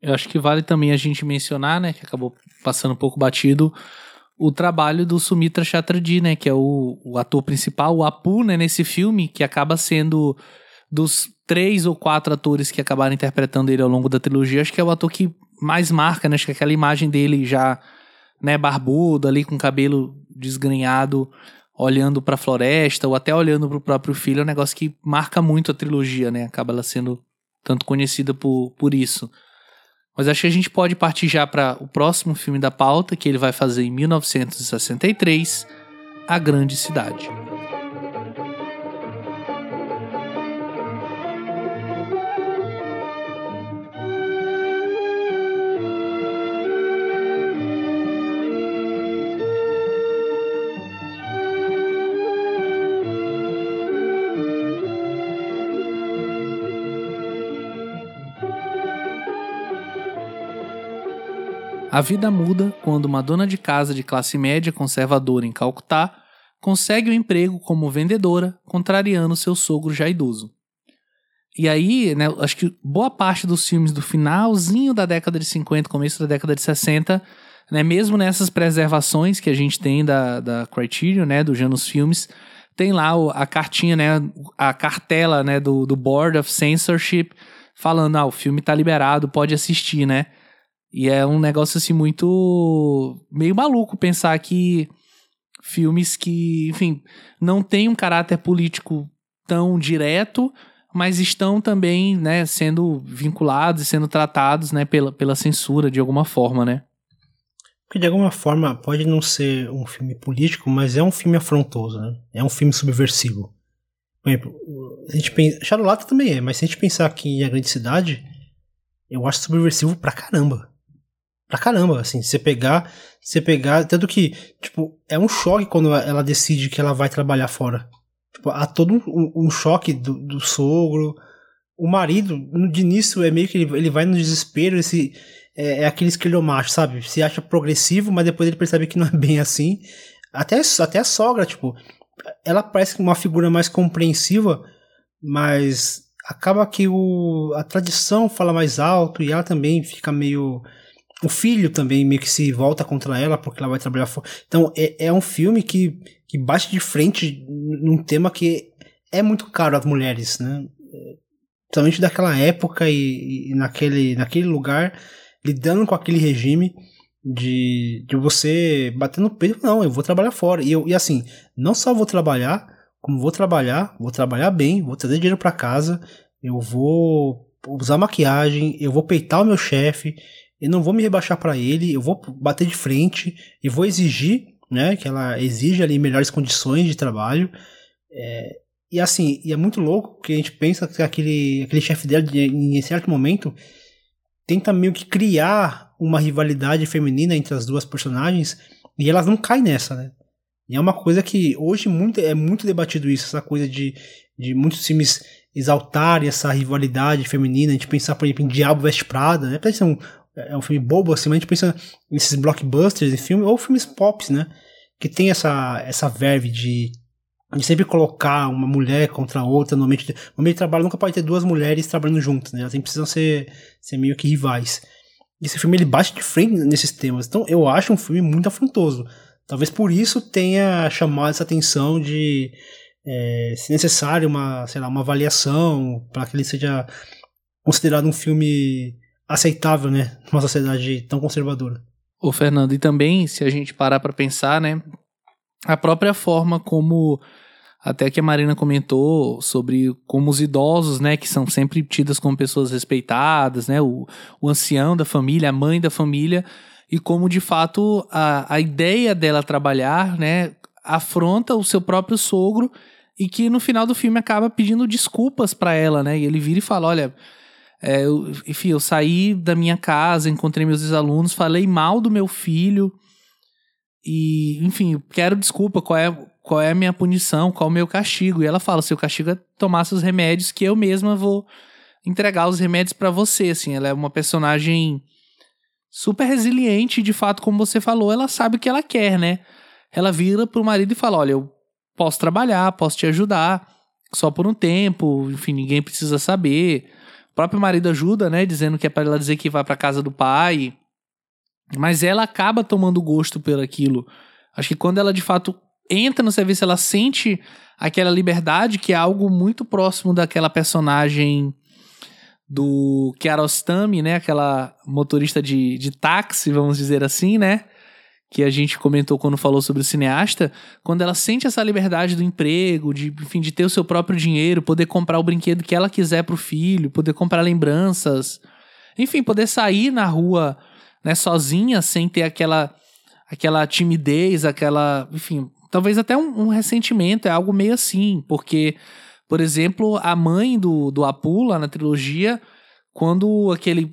Eu acho que vale também a gente mencionar, né, que acabou passando um pouco batido, o trabalho do Sumitra Chatterjee, né, que é o, o ator principal, o Apu, né, nesse filme, que acaba sendo dos três ou quatro atores que acabaram interpretando ele ao longo da trilogia, acho que é o ator que mais marca, né, acho que aquela imagem dele já, né, barbudo, ali com cabelo desgrenhado, olhando para a floresta ou até olhando para o próprio filho, é um negócio que marca muito a trilogia, né, acaba ela sendo tanto conhecida por, por isso. Mas acho que a gente pode partir já para o próximo filme da pauta, que ele vai fazer em 1963, A Grande Cidade. A vida muda quando uma dona de casa de classe média conservadora em Calcutá consegue um emprego como vendedora, contrariando seu sogro já idoso. E aí, né, acho que boa parte dos filmes do finalzinho da década de 50, começo da década de 60, né, mesmo nessas preservações que a gente tem da, da Criterion, né, do Janus Filmes, tem lá a cartinha, né, a cartela, né, do, do Board of Censorship, falando, ah, o filme tá liberado, pode assistir, né? E é um negócio assim muito meio maluco pensar que filmes que, enfim, não têm um caráter político tão direto, mas estão também, né, sendo vinculados e sendo tratados, né, pela, pela censura de alguma forma, né? Porque de alguma forma pode não ser um filme político, mas é um filme afrontoso, né? É um filme subversivo. Por exemplo, a gente pensa, Charlotte também é, mas se a gente pensar aqui em A Grande Cidade, eu acho subversivo pra caramba pra caramba, assim, você pegar, você pegar, tanto que, tipo, é um choque quando ela decide que ela vai trabalhar fora. Tipo, há todo um, um choque do, do, sogro, o marido, de início é meio que ele, ele vai no desespero, esse, é, é aquele esquerdomacho, sabe? Se acha progressivo, mas depois ele percebe que não é bem assim. Até, até a sogra, tipo, ela parece uma figura mais compreensiva, mas acaba que o, a tradição fala mais alto e ela também fica meio o filho também meio que se volta contra ela porque ela vai trabalhar fora. Então é, é um filme que, que bate de frente num tema que é muito caro às mulheres, né? Principalmente daquela época e, e naquele, naquele lugar, lidando com aquele regime de, de você bater no peito, não, eu vou trabalhar fora. E, eu, e assim, não só vou trabalhar, como vou trabalhar, vou trabalhar bem, vou trazer dinheiro para casa, eu vou usar maquiagem, eu vou peitar o meu chefe, eu não vou me rebaixar para ele, eu vou bater de frente e vou exigir, né, que ela exija ali melhores condições de trabalho. É, e assim, e é muito louco que a gente pensa que aquele, aquele chefe dela, em certo momento, tenta meio que criar uma rivalidade feminina entre as duas personagens e elas não caem nessa, né? E é uma coisa que hoje muito, é muito debatido isso, essa coisa de, de muitos filmes exaltarem essa rivalidade feminina, a gente pensar, por exemplo, em Diabo Veste Prada, né? Parece um, é um filme bobo, assim, mas a gente pensa nesses blockbusters de filme, ou filmes pops, né? Que tem essa, essa verve de, de sempre colocar uma mulher contra outra no ambiente, de, no meio de trabalho nunca pode ter duas mulheres trabalhando juntas, né? Elas precisam ser, ser meio que rivais. Esse filme ele bate de frente nesses temas, então eu acho um filme muito afrontoso. Talvez por isso tenha chamado essa atenção de, é, se necessário, uma, sei lá, uma avaliação para que ele seja considerado um filme aceitável, né, numa sociedade tão conservadora. Ô Fernando, e também se a gente parar para pensar, né, a própria forma como até que a Marina comentou sobre como os idosos, né, que são sempre tidas como pessoas respeitadas, né, o, o ancião da família, a mãe da família, e como de fato a, a ideia dela trabalhar, né, afronta o seu próprio sogro e que no final do filme acaba pedindo desculpas para ela, né, e ele vira e fala, olha, é, eu, enfim, eu saí da minha casa, encontrei meus ex-alunos, falei mal do meu filho e, enfim, quero desculpa, qual é qual é a minha punição, qual é o meu castigo. E ela fala: seu castigo é tomar seus remédios, que eu mesma vou entregar os remédios para você. Assim, ela é uma personagem super resiliente, de fato, como você falou, ela sabe o que ela quer, né? Ela vira pro marido e fala: olha, eu posso trabalhar, posso te ajudar, só por um tempo, enfim, ninguém precisa saber. Próprio marido ajuda, né? Dizendo que é para ela dizer que vai para casa do pai. Mas ela acaba tomando gosto por aquilo. Acho que quando ela de fato entra no serviço, ela sente aquela liberdade que é algo muito próximo daquela personagem do Kiarostami, né? Aquela motorista de, de táxi, vamos dizer assim, né? Que a gente comentou quando falou sobre o cineasta, quando ela sente essa liberdade do emprego, de, enfim, de ter o seu próprio dinheiro, poder comprar o brinquedo que ela quiser pro filho, poder comprar lembranças, enfim, poder sair na rua, né, sozinha, sem ter aquela aquela timidez, aquela, enfim, talvez até um, um, ressentimento, é algo meio assim, porque, por exemplo, a mãe do, do Apu lá na trilogia, quando aquele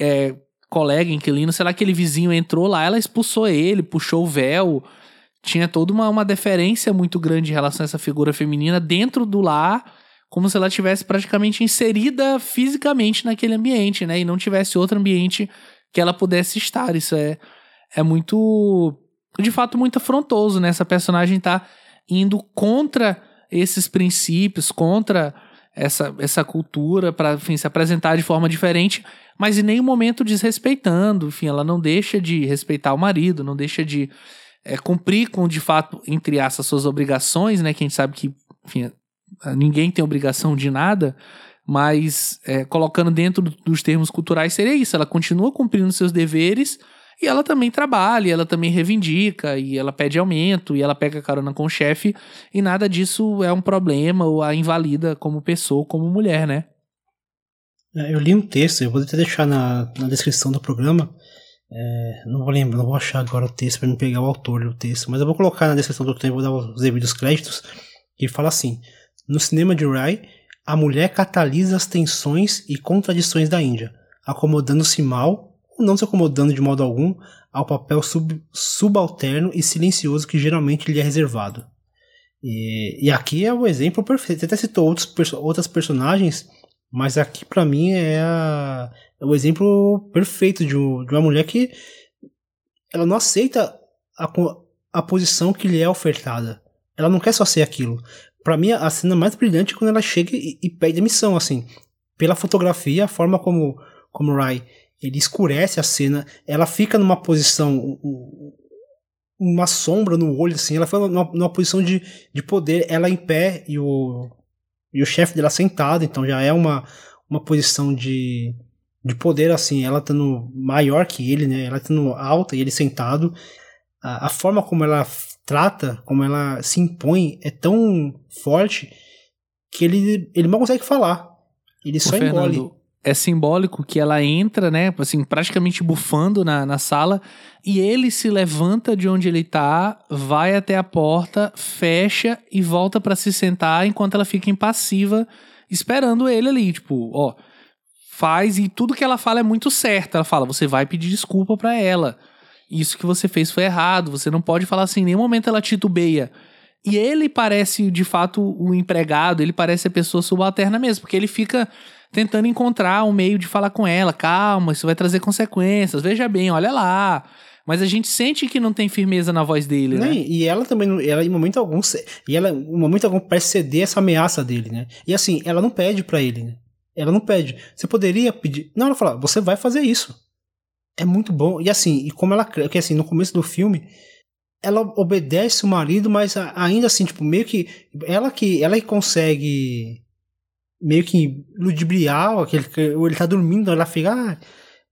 é, colega, inquilino, sei lá, aquele vizinho entrou lá, ela expulsou ele, puxou o véu, tinha toda uma, uma deferência muito grande em relação a essa figura feminina dentro do lar, como se ela tivesse praticamente inserida fisicamente naquele ambiente, né? E não tivesse outro ambiente que ela pudesse estar. Isso é, é muito de fato muito afrontoso, né? Essa personagem tá indo contra esses princípios, contra essa, essa cultura para se apresentar de forma diferente, mas em nenhum momento desrespeitando. Enfim, ela não deixa de respeitar o marido, não deixa de é, cumprir com, de fato, entre essas suas obrigações, né? Que a gente sabe que, enfim, ninguém tem obrigação de nada, mas é, colocando dentro dos termos culturais seria isso. Ela continua cumprindo seus deveres e ela também trabalha, ela também reivindica, e ela pede aumento, e ela pega carona com o chefe, e nada disso é um problema ou a invalida como pessoa, como mulher, né? É, eu li um texto, eu vou até deixar na, na descrição do programa. É, não vou lembrar, não vou achar agora o texto para me pegar o autor do texto, mas eu vou colocar na descrição do tempo, vou dar os devidos créditos, que fala assim: No cinema de Rai, a mulher catalisa as tensões e contradições da Índia, acomodando-se mal não se acomodando de modo algum ao papel sub, subalterno e silencioso que geralmente lhe é reservado. E, e aqui é o exemplo perfeito. Você até citou outros, outras personagens, mas aqui para mim é, a, é, o exemplo perfeito de, de, uma mulher que ela não aceita a, a posição que lhe é ofertada. Ela não quer só ser aquilo. Para mim, a cena mais brilhante é quando ela chega e, e pede demissão, assim. Pela fotografia, a forma como, como Rai ele escurece a cena, ela fica numa posição, uma sombra no olho, assim, ela fica numa, numa posição de, de poder, ela em pé e o, e o chefe dela sentado, então já é uma, uma posição de, de poder, assim, ela estando maior que ele, né, ela estando alta e ele sentado, a, a forma como ela trata, como ela se impõe é tão forte que ele, ele não consegue falar, ele só engole é simbólico que ela entra, né, assim, praticamente bufando na, na sala, e ele se levanta de onde ele tá, vai até a porta, fecha e volta para se sentar enquanto ela fica impassiva, esperando ele ali, tipo, ó, faz e tudo que ela fala é muito certo. Ela fala, você vai pedir desculpa para ela. Isso que você fez foi errado, você não pode falar assim, em nenhum momento ela titubeia. E ele parece, de fato, o empregado, ele parece a pessoa subalterna mesmo, porque ele fica tentando encontrar um meio de falar com ela. Calma, isso vai trazer consequências. Veja bem, olha lá. Mas a gente sente que não tem firmeza na voz dele, né? E ela também, ela em momento algum, e ela em momento algum parece ceder essa ameaça dele, né? E assim, ela não pede para ele, né? Ela não pede. Você poderia pedir. Não, ela fala, você vai fazer isso. É muito bom. E assim, e como ela, que assim, no começo do filme, ela obedece o marido, mas ainda assim, tipo, meio que ela que ela que consegue meio que ludibriar, aquele, ele tá dormindo, ela fica, ah,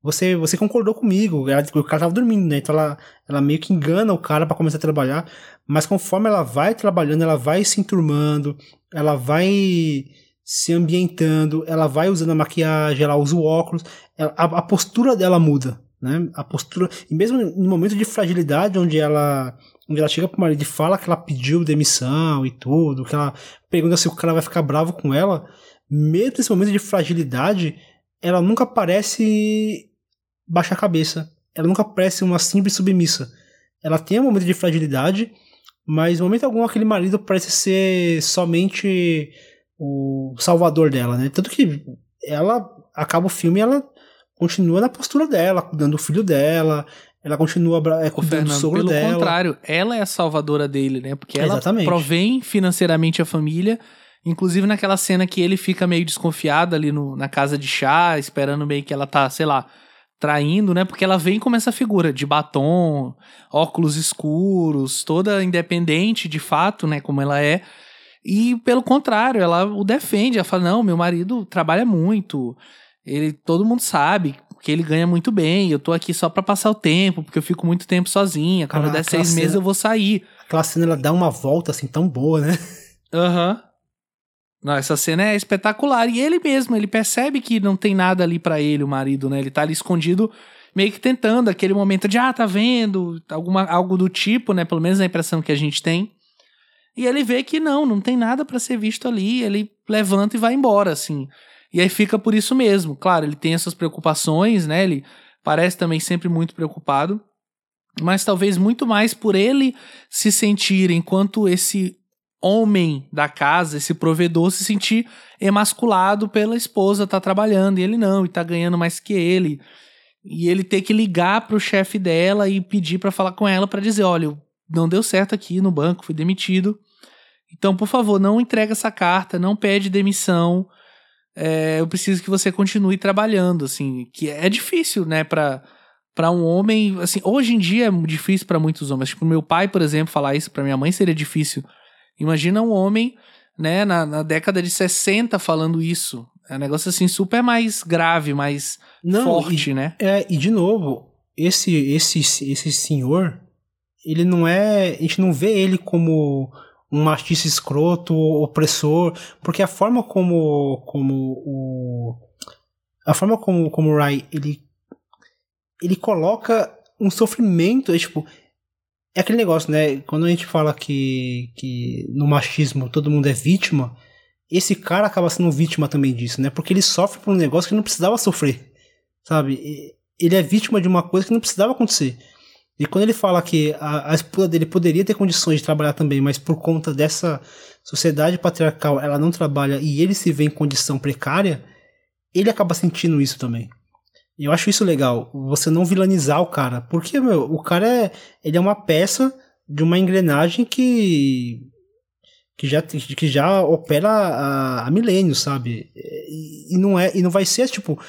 você, você concordou comigo. Ela, o cara tava dormindo, né? Então ela, ela meio que engana o cara para começar a trabalhar. Mas conforme ela vai trabalhando, ela vai se enturmando, ela vai se ambientando, ela vai usando a maquiagem, ela usa o óculos, ela, a, a, postura dela muda, né? A postura, e mesmo no momento de fragilidade, onde ela, onde ela chega pro marido e fala que ela pediu demissão e tudo, que ela pergunta se o cara vai ficar bravo com ela, mesmo nesse momento de fragilidade, ela nunca parece baixar a cabeça. Ela nunca parece uma simples submissa. Ela tem um momento de fragilidade, mas em momento algum aquele marido parece ser somente o salvador dela, né? Tanto que ela acaba o filme ela continua na postura dela, cuidando do filho dela, ela continua é, cuidando Fernando, do sogro pelo dela. Pelo contrário, ela é a salvadora dele, né? Porque ela Exatamente. provém financeiramente a família. Inclusive naquela cena que ele fica meio desconfiado ali no, na casa de chá, esperando meio que ela tá, sei lá, traindo, né? Porque ela vem como essa figura de batom, óculos escuros, toda independente de fato, né? Como ela é. E pelo contrário, ela o defende. Ela fala: não, meu marido trabalha muito. Ele, todo mundo sabe que ele ganha muito bem. Eu tô aqui só para passar o tempo, porque eu fico muito tempo sozinha. Quando ah, der seis cena, meses eu vou sair. Aquela cena ela dá uma volta assim tão boa, né? Aham. Uhum. Essa cena é espetacular. E ele mesmo, ele percebe que não tem nada ali para ele, o marido, né? Ele tá ali escondido, meio que tentando aquele momento de, ah, tá vendo? Alguma, algo do tipo, né? Pelo menos a impressão que a gente tem. E ele vê que não, não tem nada para ser visto ali. Ele levanta e vai embora, assim. E aí fica por isso mesmo. Claro, ele tem essas preocupações, né? Ele parece também sempre muito preocupado. Mas talvez muito mais por ele se sentir enquanto esse homem da casa, esse provedor, se sentir emasculado pela esposa tá trabalhando e ele não, e tá ganhando mais que ele. E ele ter que ligar pro chefe dela e pedir para falar com ela para dizer, olha, não deu certo aqui no banco, fui demitido. Então, por favor, não entrega essa carta, não pede demissão. É, eu preciso que você continue trabalhando, assim, que é difícil, né, para para um homem, assim, hoje em dia é difícil para muitos homens. Tipo, meu pai, por exemplo, falar isso para minha mãe seria difícil Imagina um homem, né, na, na década de 60 falando isso. É um negócio assim super mais grave, mais Não, forte, e, né? É, e de novo, esse esse esse senhor, ele não é, a gente não vê ele como um machista escroto, opressor, porque a forma como como o a forma como como o Rai ele ele coloca um sofrimento, é, tipo, é aquele negócio, né? Quando a gente fala que, que no machismo todo mundo é vítima, esse cara acaba sendo vítima também disso, né? Porque ele sofre por um negócio que não precisava sofrer, sabe? Ele é vítima de uma coisa que não precisava acontecer. E quando ele fala que a, a esposa dele poderia ter condições de trabalhar também, mas por conta dessa sociedade patriarcal ela não trabalha e ele se vê em condição precária, ele acaba sentindo isso também. Eu acho isso legal, você não vilanizar o cara. Porque, meu, o cara é. Ele é uma peça de uma engrenagem que. que já, que já opera há, há milênios, sabe? E, e, não é, e não vai ser, tipo,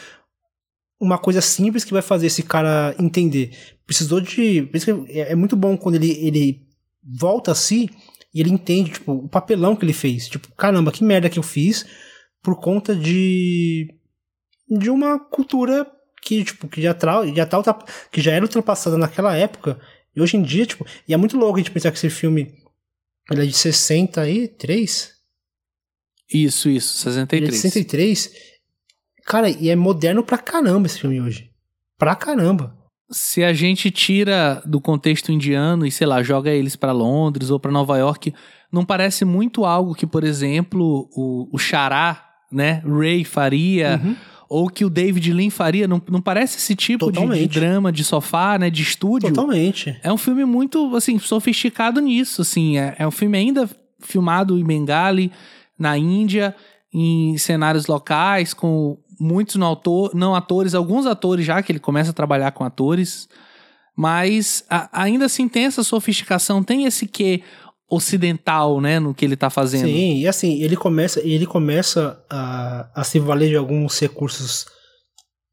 uma coisa simples que vai fazer esse cara entender. Precisou de. É, é muito bom quando ele, ele volta a si e ele entende, tipo, o papelão que ele fez. Tipo, caramba, que merda que eu fiz por conta de. de uma cultura que, tipo, que já, tra já tá que já era ultrapassada naquela época. E hoje em dia, tipo, e é muito louco a gente pensar que esse filme ele é de 63? Isso, isso, 63. Ele é de 63. Cara, e é moderno pra caramba esse filme hoje. Pra caramba. Se a gente tira do contexto indiano e, sei lá, joga eles para Londres ou para Nova York, não parece muito algo que, por exemplo, o, o Xará, né, Ray faria, uhum ou que o David Lean faria. Não, não parece esse tipo de, de, drama de sofá, né? De estúdio. Totalmente. É um filme muito, assim, sofisticado nisso, assim. É, é um filme ainda filmado em Bengali, na Índia, em cenários locais, com muitos não, autor, não atores, alguns atores já, que ele começa a trabalhar com atores. Mas a, ainda assim tem essa sofisticação, tem esse quê ocidental, né, no que ele tá fazendo. Sim, e assim, ele começa, ele começa a, a se valer de alguns recursos.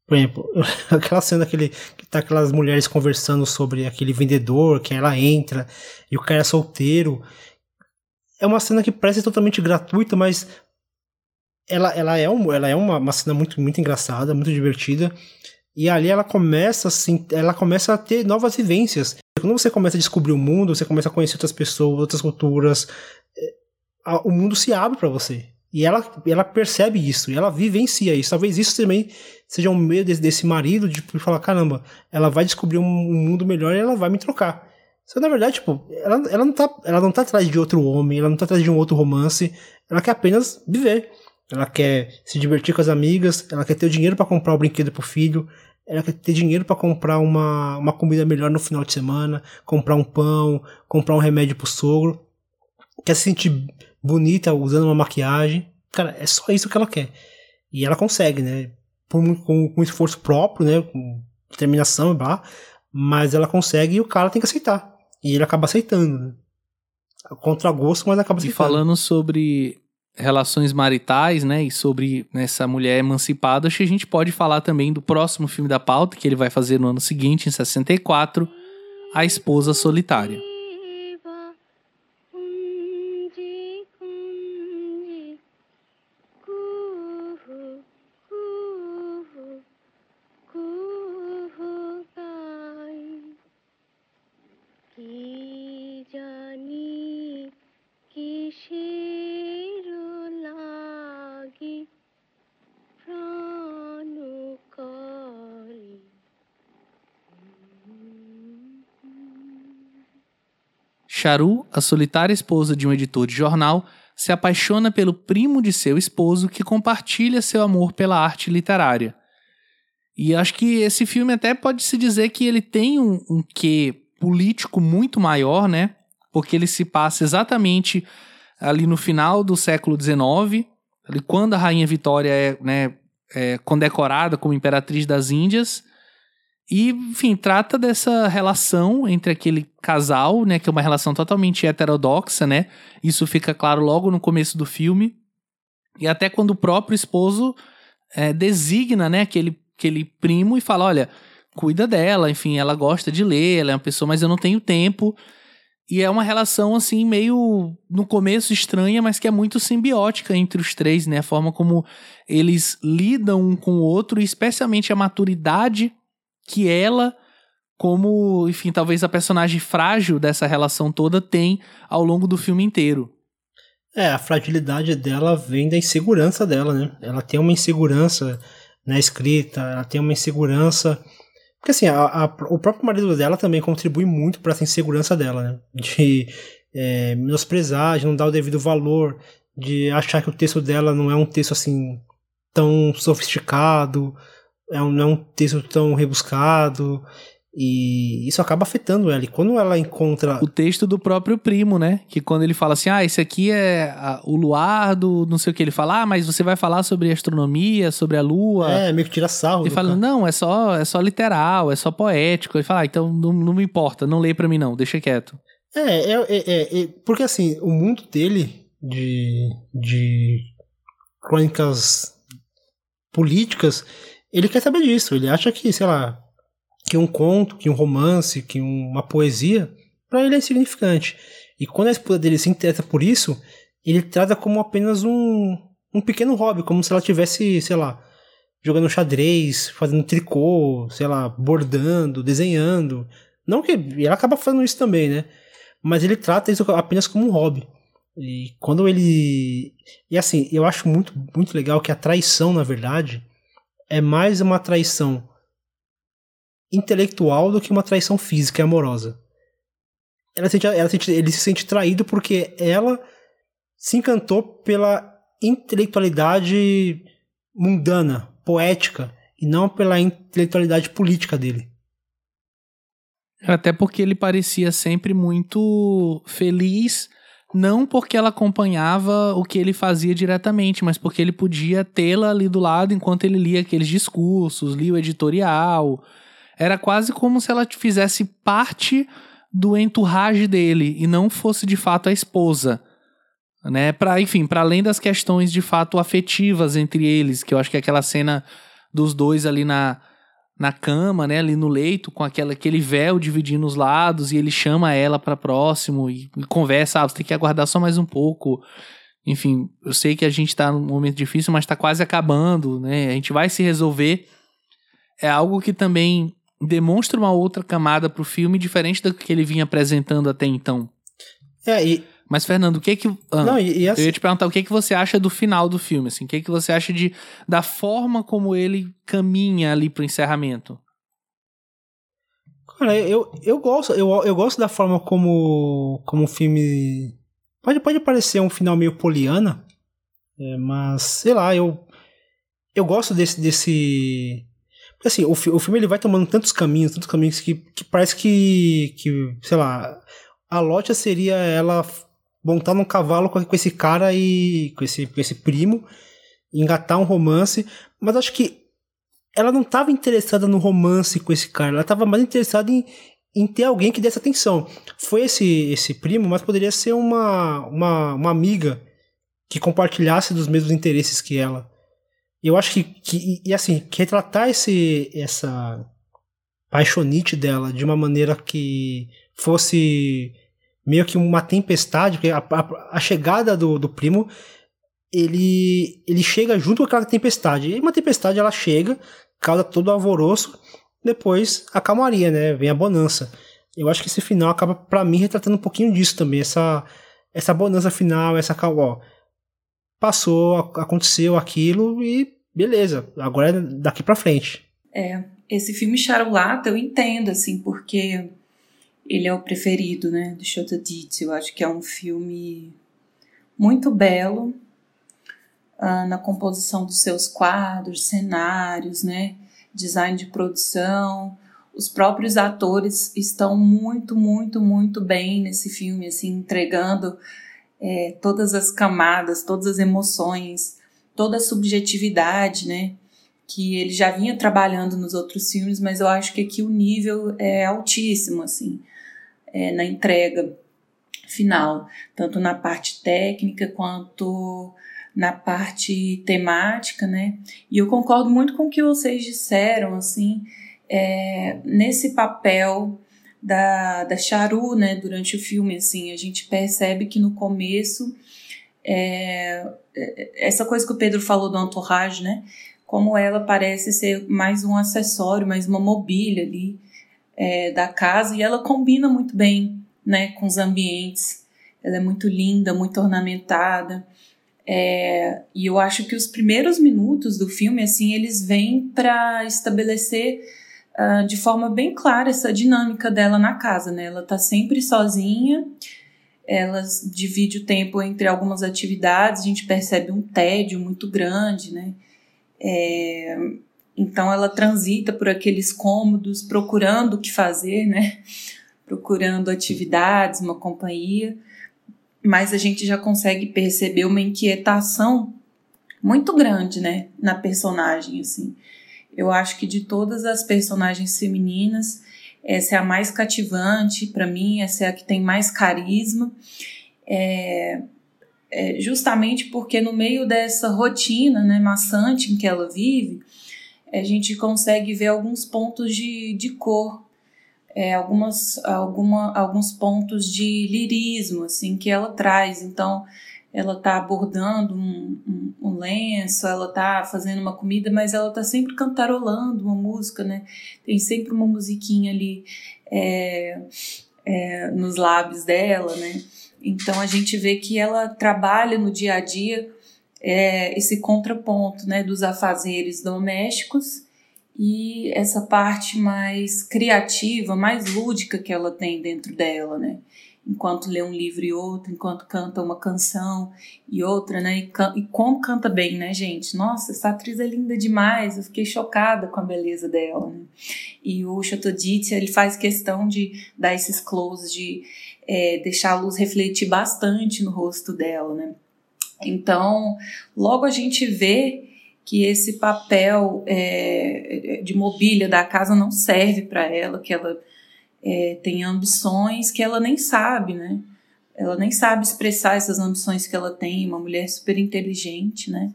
Por exemplo, [laughs] aquela cena que, ele, que tá aquelas mulheres conversando sobre aquele vendedor, que ela entra e o cara é solteiro. É uma cena que parece totalmente gratuita, mas ela, ela é, um, ela é uma, uma cena muito, muito engraçada, muito divertida. E ali ela começa assim, ela começa a ter novas vivências. Quando você começa a descobrir o mundo, você começa a conhecer outras pessoas, outras culturas, é, o mundo se abre para você. E ela, ela percebe isso, e ela vivencia isso. Talvez isso também seja um medo desse, desse marido de falar: caramba, ela vai descobrir um, um, mundo melhor e ela vai me trocar. Só na verdade, tipo, ela, ela, não tá, ela não tá atrás de outro homem, ela não tá atrás de um outro romance, ela quer apenas viver. Ela quer se divertir com as amigas, ela quer ter o dinheiro para comprar o brinquedo pro filho, ela quer ter dinheiro para comprar uma, uma comida melhor no final de semana, comprar um pão, comprar um remédio pro sogro, quer se sentir bonita usando uma maquiagem. Cara, é só isso que ela quer. E ela consegue, né? Por, com, com esforço próprio, né? Com determinação e blá. Mas ela consegue e o cara tem que aceitar. E ele acaba aceitando, né? Contra gosto, mas acaba aceitando. E falando sobre relações maritais, né, e sobre essa mulher emancipada, acho que a gente pode falar também do próximo filme da pauta, que ele vai fazer no ano seguinte, em 64, A Esposa Solitária. Charu, a solitária esposa de um editor de jornal, se apaixona pelo primo de seu esposo que compartilha seu amor pela arte literária. E acho que esse filme até pode se dizer que ele tem um, um quê político muito maior, né? Porque ele se passa exatamente ali no final do século XIX, ali quando a Rainha Vitória é, né, é condecorada como Imperatriz das Índias, e, enfim, trata dessa relação entre aquele casal, né, que é uma relação totalmente heterodoxa, né? Isso fica claro logo no começo do filme. E até quando o próprio esposo é, designa, né, aquele, aquele primo e fala: olha, cuida dela, enfim, ela gosta de ler, ela é uma pessoa, mas eu não tenho tempo. E é uma relação, assim, meio no começo estranha, mas que é muito simbiótica entre os três, né? A forma como eles lidam um com o outro, e especialmente a maturidade que ela, como, enfim, talvez a personagem frágil dessa relação toda tem ao longo do filme inteiro. É, a fragilidade dela vem da insegurança dela, né? Ela tem uma insegurança na escrita, ela tem uma insegurança. Porque assim, a, a, o próprio marido dela também contribui muito para essa insegurança dela, né? De é, menosprezar, de não dar o devido valor, de achar que o texto dela não é um texto assim tão sofisticado, é um, não é um texto tão rebuscado. E isso acaba afetando ela. E quando ela encontra. O texto do próprio primo, né? Que quando ele fala assim: ah, esse aqui é a, o luar do não sei o que. Ele fala, ah, mas você vai falar sobre astronomia, sobre a lua. É, meio que tira sarro. Ele fala, cara. não, é só, é só literal, é só poético. Ele fala, ah, então não, não me importa, não lê pra mim não, deixa quieto. É, é, é, é, porque assim, o mundo dele de, de crônicas políticas ele quer saber disso. Ele acha que, sei lá, que um conto, que um romance, que uma poesia, para ele é insignificante. E quando a esposa dele se interessa por isso, ele trata como apenas um, um pequeno hobby, como se ela tivesse, sei lá, jogando xadrez, fazendo tricô, sei lá, bordando, desenhando. Não que ela acaba fazendo isso também, né? Mas ele trata isso apenas como um hobby. E quando ele e assim, eu acho muito muito legal que a traição, na verdade, é mais uma traição intelectual do que uma traição física e amorosa. Ela sente, ela sente, ele se sente traído porque ela se encantou pela intelectualidade mundana, poética, e não pela intelectualidade política dele. Até porque ele parecia sempre muito feliz não porque ela acompanhava o que ele fazia diretamente, mas porque ele podia tê-la ali do lado enquanto ele lia aqueles discursos, lia o editorial. Era quase como se ela fizesse parte do entourage dele e não fosse de fato a esposa. Né? Para, enfim, para além das questões de fato afetivas entre eles, que eu acho que é aquela cena dos dois ali na na cama, né, ali no leito, com aquela, aquele véu dividindo os lados, e ele chama ela para próximo e, e conversa, ah, você tem que aguardar só mais um pouco. Enfim, eu sei que a gente tá num momento difícil, mas tá quase acabando, né? A gente vai se resolver. é algo que também demonstra uma outra camada pro filme, diferente do que ele vinha apresentando até então. É, e. Mas, Fernando, o que que. ah, não, e, e assim, Eu ia te perguntar o que, que você acha do final do filme, assim, o que, que você acha de, da forma como ele caminha ali pro encerramento? Cara, eu, eu gosto, eu, eu gosto da forma como, como o filme. Pode, pode parecer um final meio poliana, é, mas sei lá, eu. Eu gosto desse. desse assim, o, o filme ele vai tomando tantos caminhos, tantos caminhos que, que parece que, que. Sei lá. A Lotia seria ela montar num cavalo com, com esse cara e. com esse, com esse primo, engatar um romance, mas acho que ela não estava interessada no romance com esse cara, ela estava mais interessada em, em ter alguém que desse atenção. Foi esse esse primo, mas poderia ser uma, uma, uma amiga que compartilhasse dos mesmos interesses que ela. Eu acho que, que e- assim, que retratar esse essa paixonite dela de uma maneira que fosse meio que uma tempestade, porque a, a, a chegada do, do primo ele, ele chega junto com aquela tempestade. E uma tempestade ela chega, causa todo o alvoroço, depois a calmaria, né? Vem a bonança. Eu acho que esse final acaba, pra mim, retratando um pouquinho disso também. Essa, essa bonança final, essa calma. Passou, aconteceu aquilo e beleza. Agora é daqui pra frente. É, esse filme Charulata eu entendo, assim, porque ele é o preferido, né, do Chotodit. Eu acho que é um filme muito belo ah, na composição dos seus quadros, cenários, né, design de produção. Os próprios atores estão muito, muito, muito bem nesse filme, assim, entregando é, todas as camadas, todas as emoções, toda a subjetividade, né? que ele já vinha trabalhando nos outros filmes, mas eu acho que aqui o nível é altíssimo, assim, é, na entrega final, tanto na parte técnica quanto na parte temática, né? E eu concordo muito com o que vocês disseram, assim, é, nesse papel da, da Charu, né, durante o filme, assim, a gente percebe que no começo é, é, essa coisa que o Pedro falou do entourage, né? como ela parece ser mais um acessório, mais uma mobília ali é, da casa e ela combina muito bem, né, com os ambientes. Ela é muito linda, muito ornamentada. É, e eu acho que os primeiros minutos do filme, assim, eles vêm para estabelecer uh, de forma bem clara essa dinâmica dela na casa, né? Ela tá sempre sozinha. Ela divide o tempo entre algumas atividades. A gente percebe um tédio muito grande, né? É, então ela transita por aqueles cômodos procurando o que fazer, né? Procurando atividades, uma companhia, mas a gente já consegue perceber uma inquietação muito grande, né, na personagem assim. Eu acho que de todas as personagens femininas, essa é a mais cativante para mim, essa é a que tem mais carisma. É, é, justamente porque no meio dessa rotina né, maçante em que ela vive, a gente consegue ver alguns pontos de, de cor, é, algumas, alguma, alguns pontos de lirismo assim que ela traz. Então, ela está abordando um, um, um, lenço, ela está fazendo uma comida, mas ela está sempre cantarolando uma música, né? Tem sempre uma musiquinha ali é, é, nos lábios dela, né? Então a gente vê que ela trabalha no dia a dia é, esse contraponto né, dos afazeres domésticos e essa parte mais criativa, mais lúdica que ela tem dentro dela, né? Enquanto lê um livro e outro, enquanto canta uma canção e outra, né? E, can e como canta bem, né, gente? Nossa, essa atriz é linda demais. Eu fiquei chocada com a beleza dela, né? E o Chatodit, ele faz questão de dar esses closes, de é, deixar a luz refletir bastante no rosto dela, né? Então, logo a gente vê que esse papel é, de mobília da casa não serve para ela, que ela é, tem ambições que ela nem sabe, né? Ela nem sabe expressar essas ambições que ela tem, uma mulher super inteligente, né?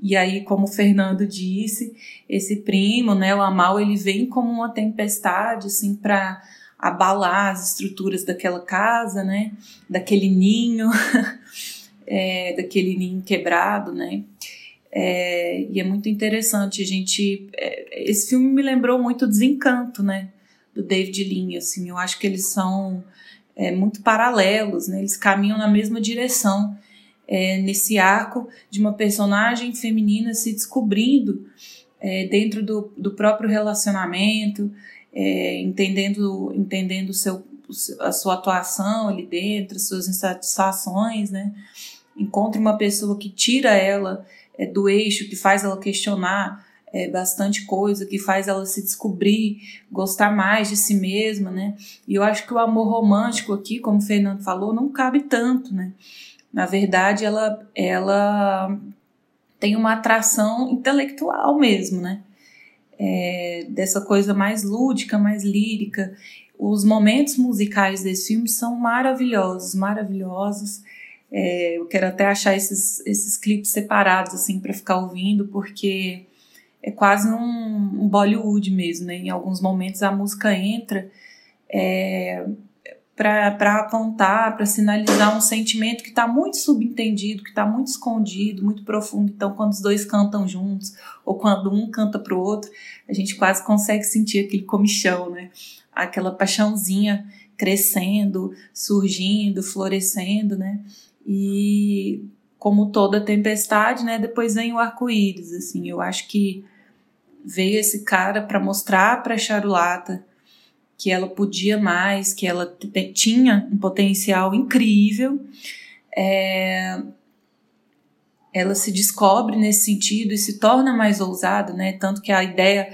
E aí, como o Fernando disse, esse primo, né, o Amal, ele vem como uma tempestade, assim, para abalar as estruturas daquela casa, né? Daquele ninho, [laughs] é, daquele ninho quebrado, né? É, e é muito interessante a gente. É, esse filme me lembrou muito Desencanto, né? Do David Lean, assim. Eu acho que eles são é, muito paralelos, né? Eles caminham na mesma direção é, nesse arco de uma personagem feminina se descobrindo é, dentro do, do próprio relacionamento, é, entendendo entendendo seu, a sua atuação ali dentro, suas insatisfações, né? Encontra uma pessoa que tira ela é, do eixo, que faz ela questionar é, bastante coisa, que faz ela se descobrir, gostar mais de si mesma, né? E eu acho que o amor romântico aqui, como o Fernando falou, não cabe tanto, né? Na verdade, ela, ela tem uma atração intelectual mesmo, né? É, dessa coisa mais lúdica, mais lírica. Os momentos musicais desse filme são maravilhosos, maravilhosos. É, eu quero até achar esses, esses clipes separados, assim, para ficar ouvindo, porque é quase um, um, Bollywood mesmo, né? Em alguns momentos a música entra é, para apontar, para sinalizar um sentimento que está muito subentendido, que está muito escondido, muito profundo. Então, quando os dois cantam juntos, ou quando um canta para o outro, a gente quase consegue sentir aquele comichão, né? Aquela paixãozinha crescendo, surgindo, florescendo, né? E como toda tempestade, né? Depois vem o arco-íris, assim. Eu acho que veio esse cara para mostrar para Charulata que ela podia mais, que ela tinha um potencial incrível. É, ela se descobre nesse sentido e se torna mais ousada, né? Tanto que a ideia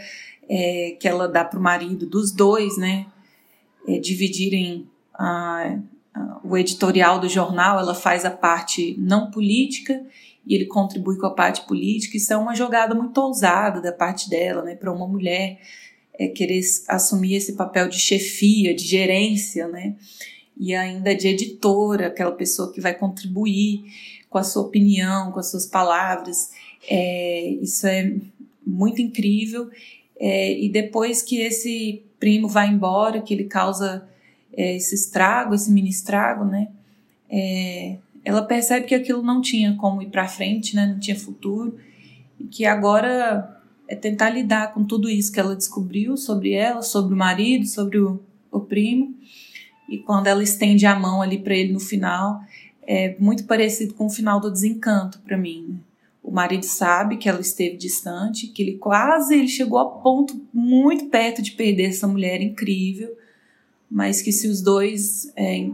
é, que ela dá para o marido dos dois, né? É, dividirem a, o editorial do jornal, ela faz a parte não política e ele contribui com a parte política. Isso é uma jogada muito ousada da parte dela, né? Para uma mulher é, querer assumir esse papel de chefia, de gerência, né? E ainda de editora, aquela pessoa que vai contribuir com a sua opinião, com as suas palavras. É, isso é muito incrível. É, e depois que esse primo vai embora, que ele causa é, esse estrago, esse mini estrago, né? É, ela percebe que aquilo não tinha como ir para frente, né? Não tinha futuro. E que agora é tentar lidar com tudo isso que ela descobriu sobre ela, sobre o marido, sobre o, o primo. E quando ela estende a mão ali para ele no final, é muito parecido com o final do desencanto para mim. Né? O marido sabe que ela esteve distante, que ele quase ele chegou a ponto muito perto de perder essa mulher incrível, mas que se os dois é,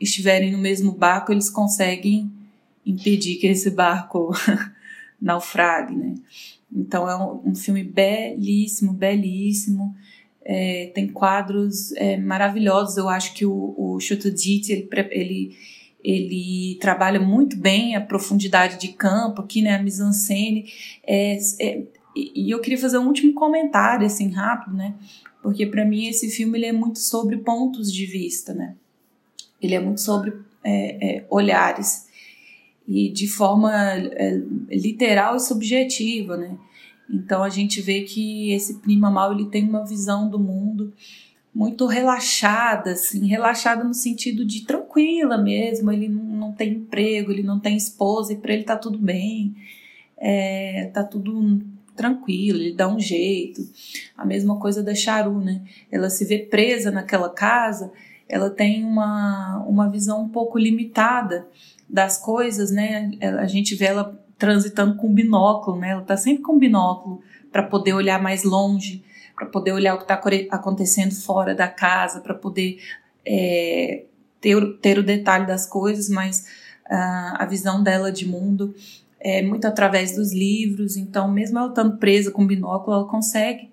estiverem no mesmo barco, eles conseguem impedir que esse barco [laughs] naufrague, né? Então é um, um filme belíssimo, belíssimo. É, tem quadros é, maravilhosos. Eu acho que o, o ele, ele, ele trabalha muito bem a profundidade de campo aqui, né? A mise-en-scène. É, é, e eu queria fazer um último comentário, assim, rápido, né? Porque para mim esse filme ele é muito sobre pontos de vista, né? Ele é muito sobre é, é, olhares e de forma é, literal e subjetiva, né? Então a gente vê que esse prima mal ele tem uma visão do mundo muito relaxada, assim, relaxada no sentido de tranquila mesmo. Ele não, tem emprego, ele não tem esposa e para ele tá tudo bem, é, tá tudo tranquilo, ele dá um jeito. A mesma coisa da Charu, né? Ela se vê presa naquela casa, ela tem uma, uma visão um pouco limitada das coisas, né? A gente vê ela transitando com binóculo, né? Ela tá sempre com binóculo para poder olhar mais longe, para poder olhar o que está acontecendo fora da casa, para poder é, ter, ter o detalhe das coisas, mas uh, a visão dela de mundo é muito através dos livros. Então, mesmo ela estando presa com binóculo, ela consegue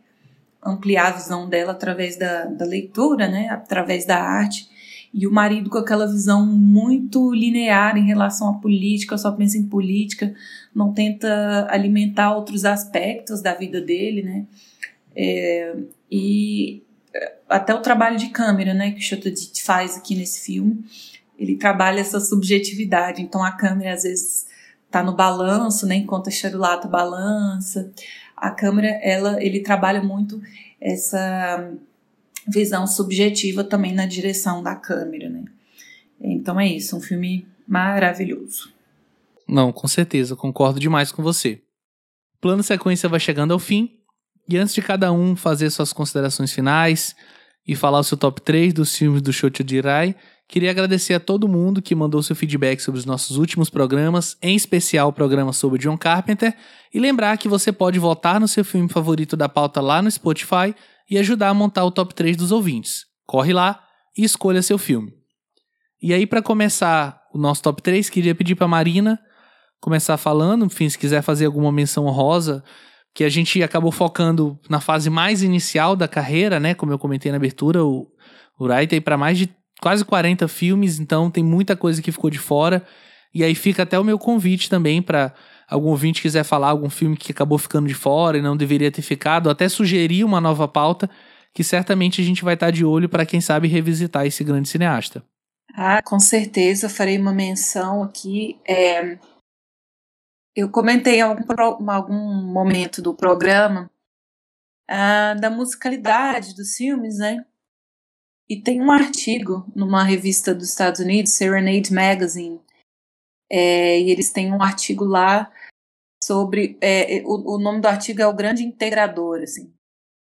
ampliar a visão dela através da, da leitura, né? Através da arte. E o marido com aquela visão muito linear em relação à política, só pensa em política, não tenta alimentar outros aspectos da vida dele, né? É, e até o trabalho de câmera, né, que o Chotodit faz aqui nesse filme, ele trabalha essa subjetividade. Então a câmera às vezes tá no balanço, né, enquanto a charulata balança. A câmera, ela, ele trabalha muito essa visão subjetiva também na direção da câmera, né? Então é isso, um filme maravilhoso. Não, com certeza, concordo demais com você. Plano Sequência vai chegando ao fim. E antes de cada um fazer suas considerações finais e falar o seu top 3 dos filmes do Shocho Jirai, queria agradecer a todo mundo que mandou seu feedback sobre os nossos últimos programas, em especial o programa sobre John Carpenter, e lembrar que você pode votar no seu filme favorito da pauta lá no Spotify e ajudar a montar o top 3 dos ouvintes. Corre lá e escolha seu filme. E aí, para começar o nosso top 3, queria pedir para Marina começar falando, enfim, se quiser fazer alguma menção honrosa, que a gente acabou focando na fase mais inicial da carreira, né? Como eu comentei na abertura, o, o Rai tem para mais de quase 40 filmes, então tem muita coisa que ficou de fora. E aí fica até o meu convite também para algum ouvinte quiser falar algum filme que acabou ficando de fora e não deveria ter ficado, até sugerir uma nova pauta, que certamente a gente vai estar de olho para quem sabe revisitar esse grande cineasta. Ah, com certeza, farei uma menção aqui. É, eu comentei em algum, algum momento do programa ah, da musicalidade dos filmes, né? E tem um artigo numa revista dos Estados Unidos, Serenade Magazine, é, e eles têm um artigo lá sobre. É, o, o, nome do artigo é O Grande Integrador, assim,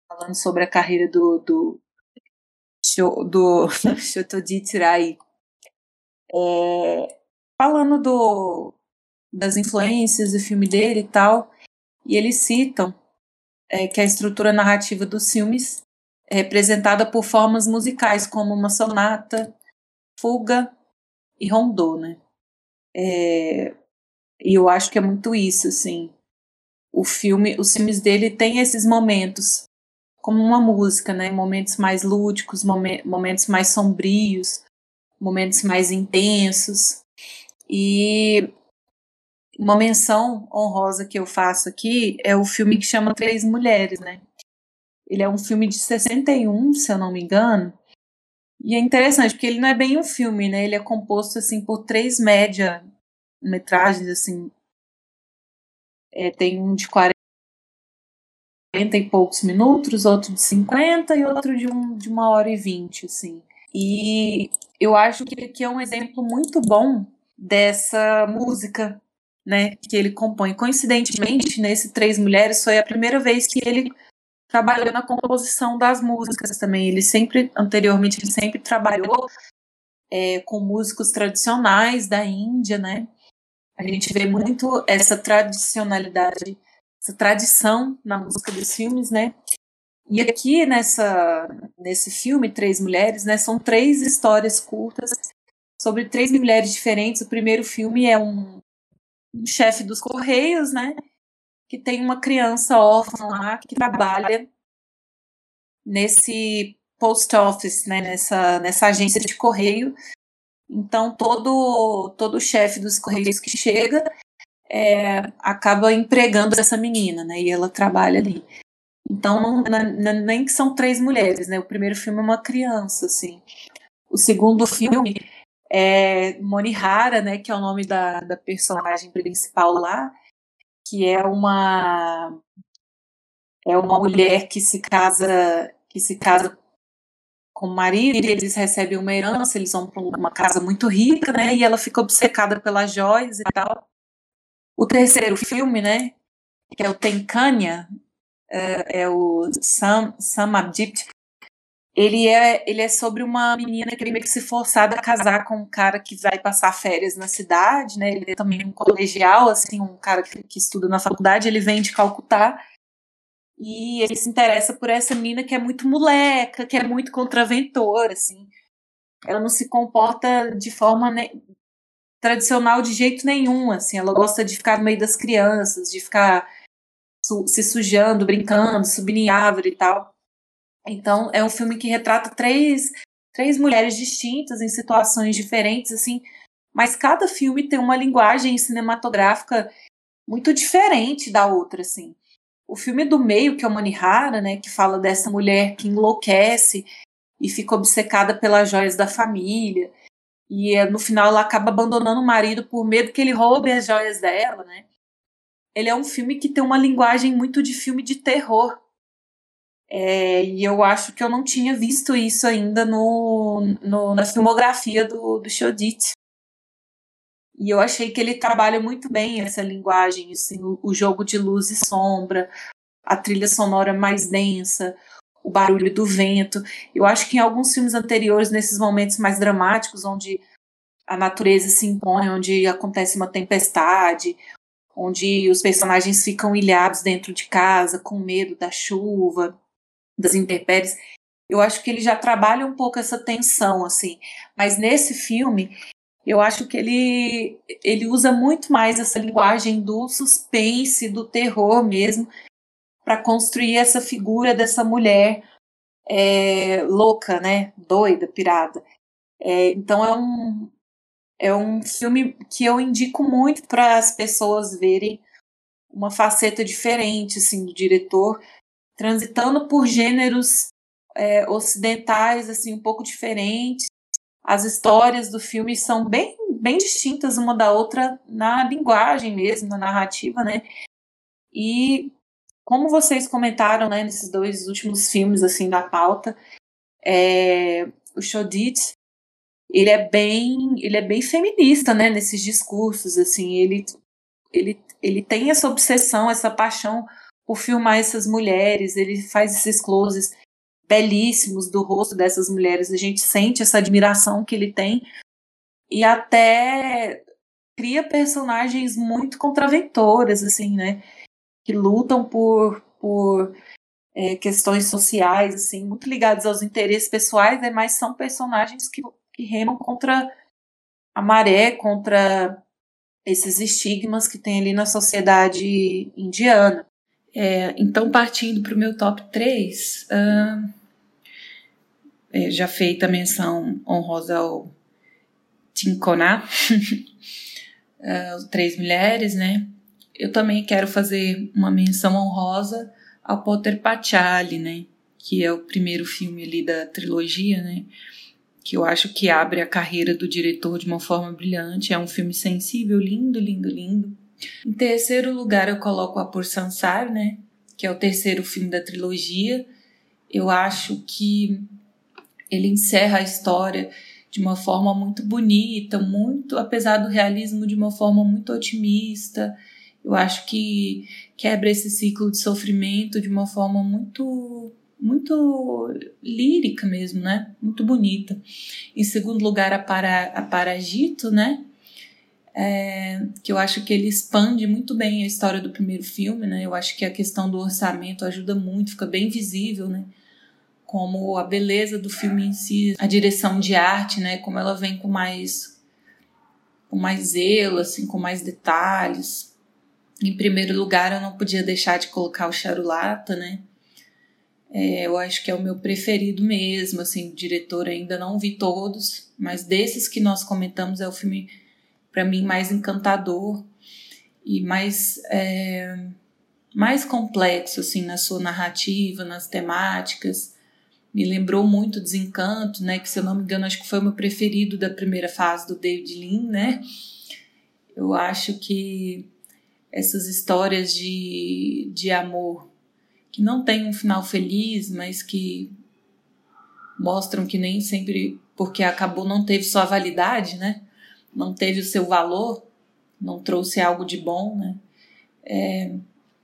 falando sobre a carreira do, do, do [laughs] Shotoji Tsirai. É, falando do, das influências do filme dele e tal. E eles citam é, que a estrutura narrativa dos filmes é representada por formas musicais como uma sonata, fuga e rondô, né? É, e eu acho que é muito isso, assim. O filme, os filmes dele têm esses momentos como uma música, né? Momentos mais lúdicos, momentos mais sombrios, momentos mais intensos. E uma menção honrosa que eu faço aqui é o filme que chama Três Mulheres, né? Ele é um filme de 61, se eu não me engano. E é interessante, porque ele não é bem um filme, né? Ele é composto, assim, por três média metragens, assim. É, tem um de 40 e poucos minutos, outro de 50 e outro de, um, de uma hora e vinte, assim. E eu acho que aqui é um exemplo muito bom dessa música né, que ele compõe. Coincidentemente, nesse Três Mulheres foi a primeira vez que ele trabalhou na composição das músicas também. Ele sempre, anteriormente, ele sempre trabalhou é, com músicos tradicionais da Índia, né? A gente vê muito essa tradicionalidade, essa tradição na música dos filmes, né? E aqui nessa nesse filme Três Mulheres, né, são três histórias curtas sobre três mulheres diferentes. O primeiro filme é um chefe dos Correios, né? Que tem uma criança órfã lá que trabalha nesse post office, né? Nessa, nessa agência de correio. Então, todo, todo chefe dos Correios que chega é, acaba empregando essa menina, né? E ela trabalha ali. Então, não, não, nem que são três mulheres, né? O primeiro filme é uma criança, assim. O segundo filme é Monihara, né, que é o nome da, da personagem principal lá, que é uma é uma mulher que se casa que se casa com o marido, e eles recebem uma herança, eles vão para uma casa muito rica, né? E ela fica obcecada pelas joias e tal. O terceiro filme, né? Que é o Tenkanya, é, é o Sam, Samajit, ele é, ele é sobre uma menina que é meio que se forçada a casar com um cara que vai passar férias na cidade, né? Ele é também um colegial, assim, um cara que, que estuda na faculdade, ele vem de Calcutá. E ele se interessa por essa menina que é muito moleca, que é muito contraventora, assim. Ela não se comporta de forma né, tradicional de jeito nenhum, assim. Ela gosta de ficar no meio das crianças, de ficar su se sujando, brincando, subindo em árvore e tal. Então, é um filme que retrata três, três mulheres distintas em situações diferentes, assim, mas cada filme tem uma linguagem cinematográfica muito diferente da outra, assim. O filme do meio, que é o Manihara, né, que fala dessa mulher que enlouquece e fica obcecada pelas joias da família, e no final ela acaba abandonando o marido por medo que ele roube as joias dela, né? Ele é um filme que tem uma linguagem muito de filme de terror, é, e eu acho que eu não tinha visto isso ainda no, no na filmografia do, do Shodit. E eu achei que ele trabalha muito bem essa linguagem, assim, o, o jogo de luz e sombra, a trilha sonora mais densa, o barulho do vento. Eu acho que em alguns filmes anteriores, nesses momentos mais dramáticos, onde a natureza se impõe, onde acontece uma tempestade, onde os personagens ficam ilhados dentro de casa, com medo da chuva, das intempéries. Eu acho que ele já trabalha um pouco essa tensão, assim. Mas nesse filme, eu acho que ele, ele usa muito mais essa linguagem do suspense, do terror mesmo, para construir essa figura dessa mulher é, louca, né? Doida, pirada. É, então é um, é um filme que eu indico muito para as pessoas verem uma faceta diferente assim, do diretor, transitando por gêneros é, ocidentais assim um pouco diferentes. As histórias do filme são bem, bem distintas uma da outra na linguagem mesmo, na narrativa, né? E como vocês comentaram, né, nesses dois últimos filmes assim da pauta, é, o Chodit ele é bem ele é bem feminista, né, nesses discursos assim, ele ele ele tem essa obsessão, essa paixão por filmar essas mulheres, ele faz esses closes belíssimos do rosto dessas mulheres, a gente sente essa admiração que ele tem e até cria personagens muito contraventoras assim, né? que lutam por, por é, questões sociais, assim, muito ligadas aos interesses pessoais, né, mas são personagens que, que remam contra a maré, contra esses estigmas que tem ali na sociedade indiana. É, então, partindo para o meu top 3, uh, é, já feita a menção honrosa ao Tinkoná, uh, [laughs] três mulheres, né? eu também quero fazer uma menção honrosa ao Potter Pachali, né? Que é o primeiro filme ali da trilogia, né? Que eu acho que abre a carreira do diretor de uma forma brilhante. É um filme sensível, lindo, lindo, lindo. Em terceiro lugar, eu coloco a Por Sansar, né? Que é o terceiro filme da trilogia. Eu acho que ele encerra a história de uma forma muito bonita, muito, apesar do realismo, de uma forma muito otimista eu acho que quebra esse ciclo de sofrimento de uma forma muito muito lírica mesmo, né? Muito bonita. Em segundo lugar, a, para, a Paragito, né? É, que eu acho que ele expande muito bem a história do primeiro filme, né? Eu acho que a questão do orçamento ajuda muito, fica bem visível, né? Como a beleza do filme em si, a direção de arte, né? Como ela vem com mais com mais zelo, assim, com mais detalhes. Em primeiro lugar, eu não podia deixar de colocar o Charulata, né? É, eu acho que é o meu preferido mesmo, assim, diretor ainda não vi todos, mas desses que nós comentamos é o filme para mim mais encantador e mais é, mais complexo assim na sua narrativa, nas temáticas. Me lembrou muito Desencanto, né, que se eu não me engano acho que foi o meu preferido da primeira fase do David Lean, né? Eu acho que essas histórias de, de amor que não tem um final feliz, mas que mostram que nem sempre, porque acabou, não teve sua validade, né? Não teve o seu valor, não trouxe algo de bom, né? É,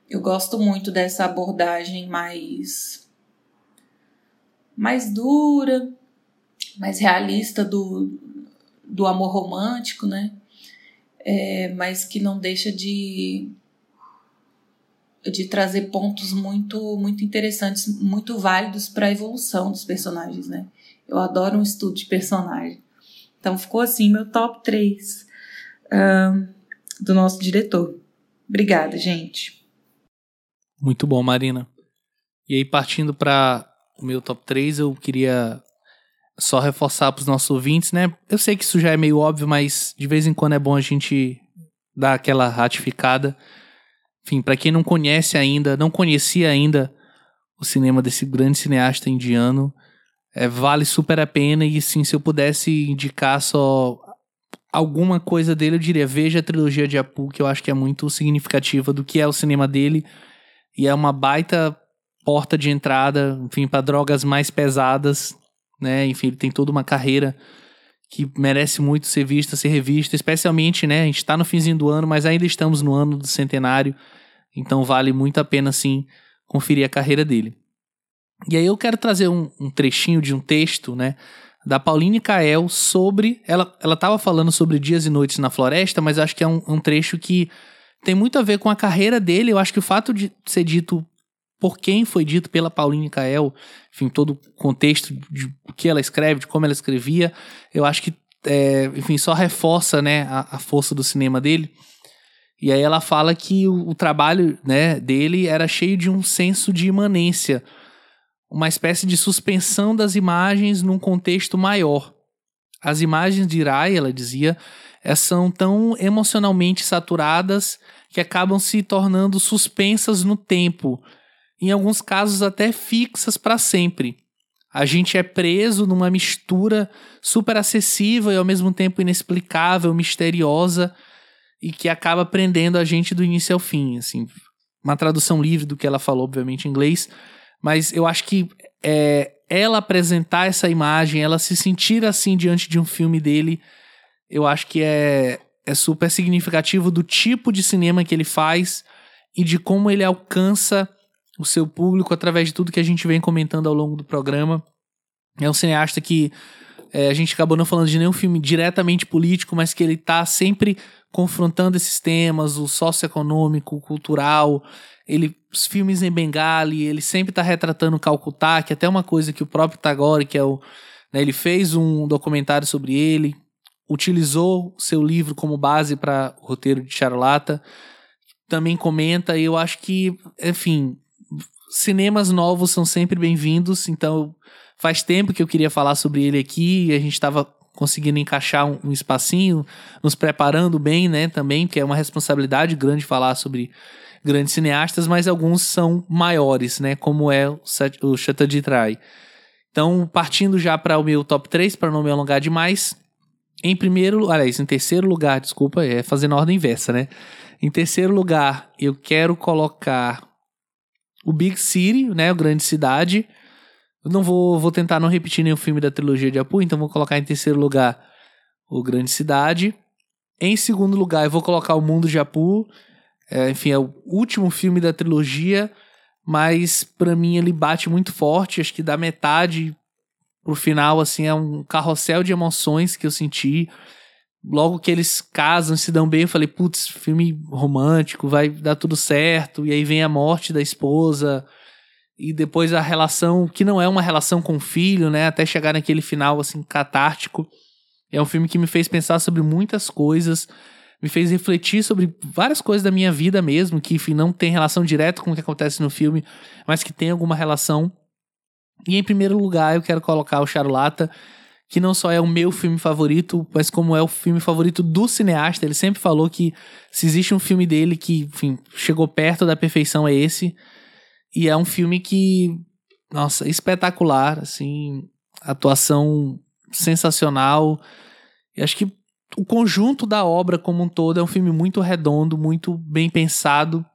eu gosto muito dessa abordagem mais mais dura, mais realista do, do amor romântico, né? é, mas que não deixa de de trazer pontos muito muito interessantes, muito válidos para a evolução dos personagens, né? Eu adoro um estudo de personagem. Então ficou assim meu top 3 um, do nosso diretor. Obrigada, gente. Muito bom, Marina. E aí, partindo para o meu top 3, eu queria só reforçar para os nossos ouvintes, né? Eu sei que isso já é meio óbvio, mas de vez em quando é bom a gente dar aquela ratificada. Enfim, para quem não conhece ainda, não conhecia ainda o cinema desse grande cineasta indiano, é, vale super a pena. E sim, se eu pudesse indicar só alguma coisa dele, eu diria: veja a trilogia de Apu, que eu acho que é muito significativa do que é o cinema dele. E é uma baita porta de entrada, enfim, para drogas mais pesadas né? Enfim, ele tem toda uma carreira que merece muito ser vista, ser revista, especialmente, né? A gente está no finzinho do ano, mas ainda estamos no ano do centenário, então vale muito a pena, sim, conferir a carreira dele. E aí eu quero trazer um, um trechinho de um texto, né? Da Pauline Kael sobre. Ela, ela tava falando sobre dias e noites na floresta, mas acho que é um, um trecho que tem muito a ver com a carreira dele. Eu acho que o fato de ser dito por quem foi dito pela Pauline Kael, enfim, todo o contexto de o que ela escreve, de como ela escrevia, eu acho que, é, enfim, só reforça, né, a, a, força do cinema dele. E aí ela fala que o, o, trabalho, né, dele era cheio de um senso de imanência, uma espécie de suspensão das imagens num contexto maior. As imagens de Irai, ela dizia, é, são tão emocionalmente saturadas que acabam se tornando suspensas no tempo, em alguns casos até fixas para sempre. A gente é preso numa mistura super acessível e ao mesmo tempo inexplicável, misteriosa e que acaba prendendo a gente do início ao fim, assim. Uma tradução livre do que ela falou, obviamente em inglês, mas eu acho que é, ela apresentar essa imagem, ela se sentir assim diante de um filme dele, eu acho que é, é super significativo do tipo de cinema que ele faz e de como ele alcança o seu público através de tudo que a gente vem comentando ao longo do programa. É um cineasta que é, a gente acabou não falando de nenhum filme diretamente político, mas que ele está sempre confrontando esses temas, o socioeconômico, o cultural, ele, os filmes em Bengali, ele sempre está retratando Calcutá, que é até uma coisa que o próprio Tagore, que é o. Né, ele fez um documentário sobre ele, utilizou seu livro como base para o roteiro de Charlata, também comenta, e eu acho que, enfim, cinemas novos são sempre bem-vindos, então faz tempo que eu queria falar sobre ele aqui e a gente estava conseguindo encaixar um, um, espacinho, nos preparando bem, né, também, que é uma responsabilidade grande falar sobre grandes cineastas, mas alguns são maiores, né, como é o, Chatterjee Trai. Então, partindo já para o meu top 3, para não me alongar demais, em primeiro, aliás, em terceiro lugar, desculpa, é fazendo ordem inversa, né? Em terceiro lugar, eu quero colocar o Big City, né, o Grande Cidade. Eu não vou, vou tentar não repetir nenhum filme da trilogia de Apu, então vou colocar em terceiro lugar o Grande Cidade. Em segundo lugar, eu vou colocar o Mundo de Apu. É, enfim, é o último filme da trilogia, mas para mim ele bate muito forte. Acho que da metade pro final, assim, é um carrossel de emoções que eu senti logo que eles casam, se dão bem, eu falei, putz, filme romântico, vai dar tudo certo. E aí vem a morte da esposa. E depois a relação, que não é uma relação com o filho, né? Até chegar naquele final, assim, catártico. É um filme que me fez pensar sobre muitas coisas. Me fez refletir sobre várias coisas da minha vida mesmo, que, enfim, não tem relação direta com o que acontece no filme, mas que tem alguma relação. E em primeiro lugar, eu quero colocar o Charlata que não só é o meu filme favorito, mas como é o filme favorito do cineasta. Ele sempre falou que se existe um filme dele que, enfim, chegou perto da perfeição é esse. E é um filme que, nossa, espetacular, assim, atuação sensacional. E acho que o conjunto da obra como um todo é um filme muito redondo, muito bem pensado.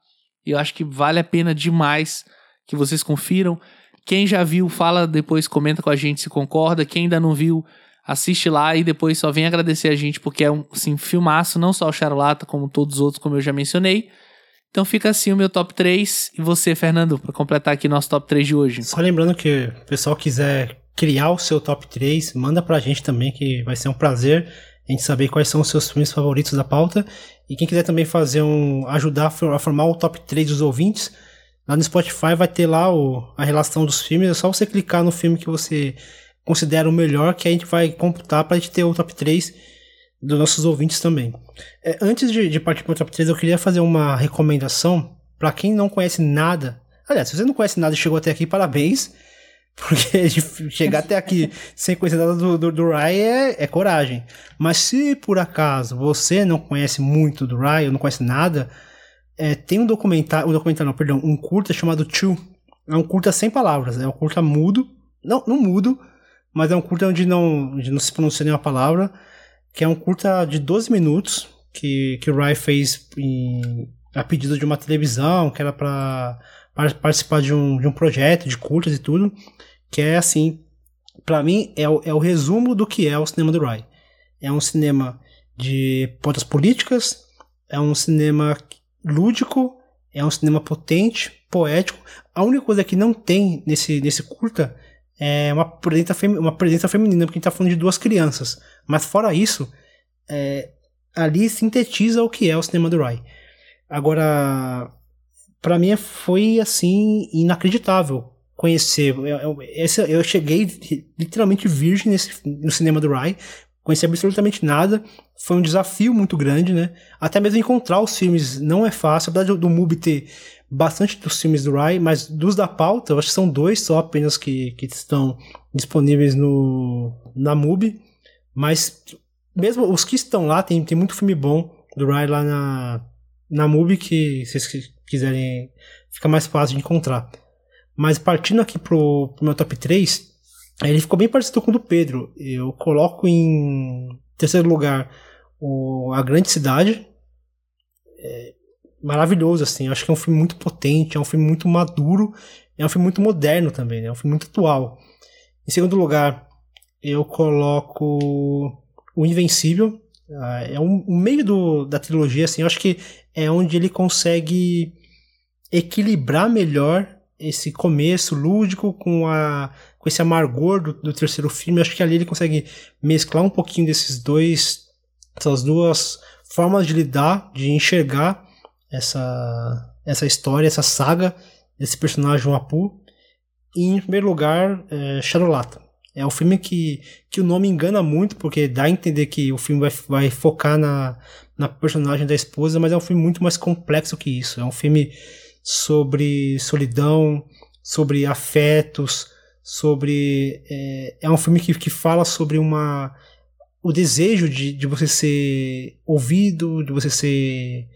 E eu acho que vale a pena demais que vocês confiram. Quem já viu, fala depois, comenta com a gente se concorda. Quem ainda não viu, assiste lá e depois só vem agradecer a gente, porque é um assim, filmaço, não só o Charlata, como todos os outros, como eu já mencionei. Então fica assim o meu top 3. E você, Fernando, para completar aqui nosso top 3 de hoje. Só lembrando que o pessoal quiser criar o seu top 3, manda pra gente também, que vai ser um prazer a gente saber quais são os seus filmes favoritos da pauta. E quem quiser também fazer um. ajudar a formar o top 3 dos ouvintes, Lá no Spotify vai ter lá o, a relação dos filmes, é só você clicar no filme que você considera o melhor, que a gente vai computar para a gente ter o top 3 dos nossos ouvintes também. É, antes de, de partir para o top 3, eu queria fazer uma recomendação para quem não conhece nada. Aliás, se você não conhece nada e chegou até aqui, parabéns. Porque [laughs] chegar até aqui sem conhecer nada do, do, do Rai é, é, coragem. Mas se por acaso você não conhece muito do Rai, ou não conhece nada, é, tem um documentário, um documentário não, perdão, um curta chamado Two. É um curta sem palavras, é um curta mudo, não, não mudo, mas é um curta onde não, onde não se pronuncia nenhuma palavra, que é um curta de 12 minutos, que, que o Rai fez em, a pedido de uma televisão, que era para participar de um, de um projeto de curtas e tudo, que é assim, para mim é o, é o resumo do que é o cinema do Rai. é um cinema de pontas políticas, é um cinema lúdico, é um cinema potente, poético. A única coisa que não tem nesse, nesse curta é uma presença, uma presença feminina, porque a gente tá falando de duas crianças. Mas fora isso, é, ali sintetiza o que é o cinema do Rai. Agora, para mim foi assim inacreditável conhecer. Eu, eu, eu, cheguei literalmente virgem nesse, no cinema do Rai, conheci absolutamente nada. Foi um desafio muito grande, né? Até mesmo encontrar os filmes não é fácil. Apesar do, do MUBI ter bastante dos filmes do Rai, mas dos da pauta, eu acho que são dois só apenas que, que estão disponíveis no, na MUBI. Mas mesmo os que estão lá, tem, tem muito filme bom do Rai lá na, na MUBI que se vocês quiserem fica mais fácil de encontrar. Mas partindo aqui pro, pro meu top 3, ele ficou bem parecido com o do Pedro. Eu coloco em terceiro lugar o A Grande Cidade. É maravilhoso, assim. Eu acho que é um filme muito potente, é um filme muito maduro, é um filme muito moderno também, né? É um filme muito atual. Em segundo lugar, eu coloco o Invencível. Ah, é um, um meio do, da trilogia, assim, eu acho que é onde ele consegue equilibrar melhor esse começo lúdico com a com esse amargor do, do terceiro filme. Acho que ali ele consegue mesclar um pouquinho desses dois essas duas formas de lidar, de enxergar essa essa história, essa saga desse personagem Apu. E em primeiro lugar, é, Charolata. É um filme que, que o nome engana muito, porque dá a entender que o filme vai, vai focar na, na personagem da esposa, mas é um filme muito mais complexo que isso. É um filme sobre solidão, sobre afetos, sobre. É, é um filme que, que fala sobre uma. O desejo de, de você ser ouvido, de você ser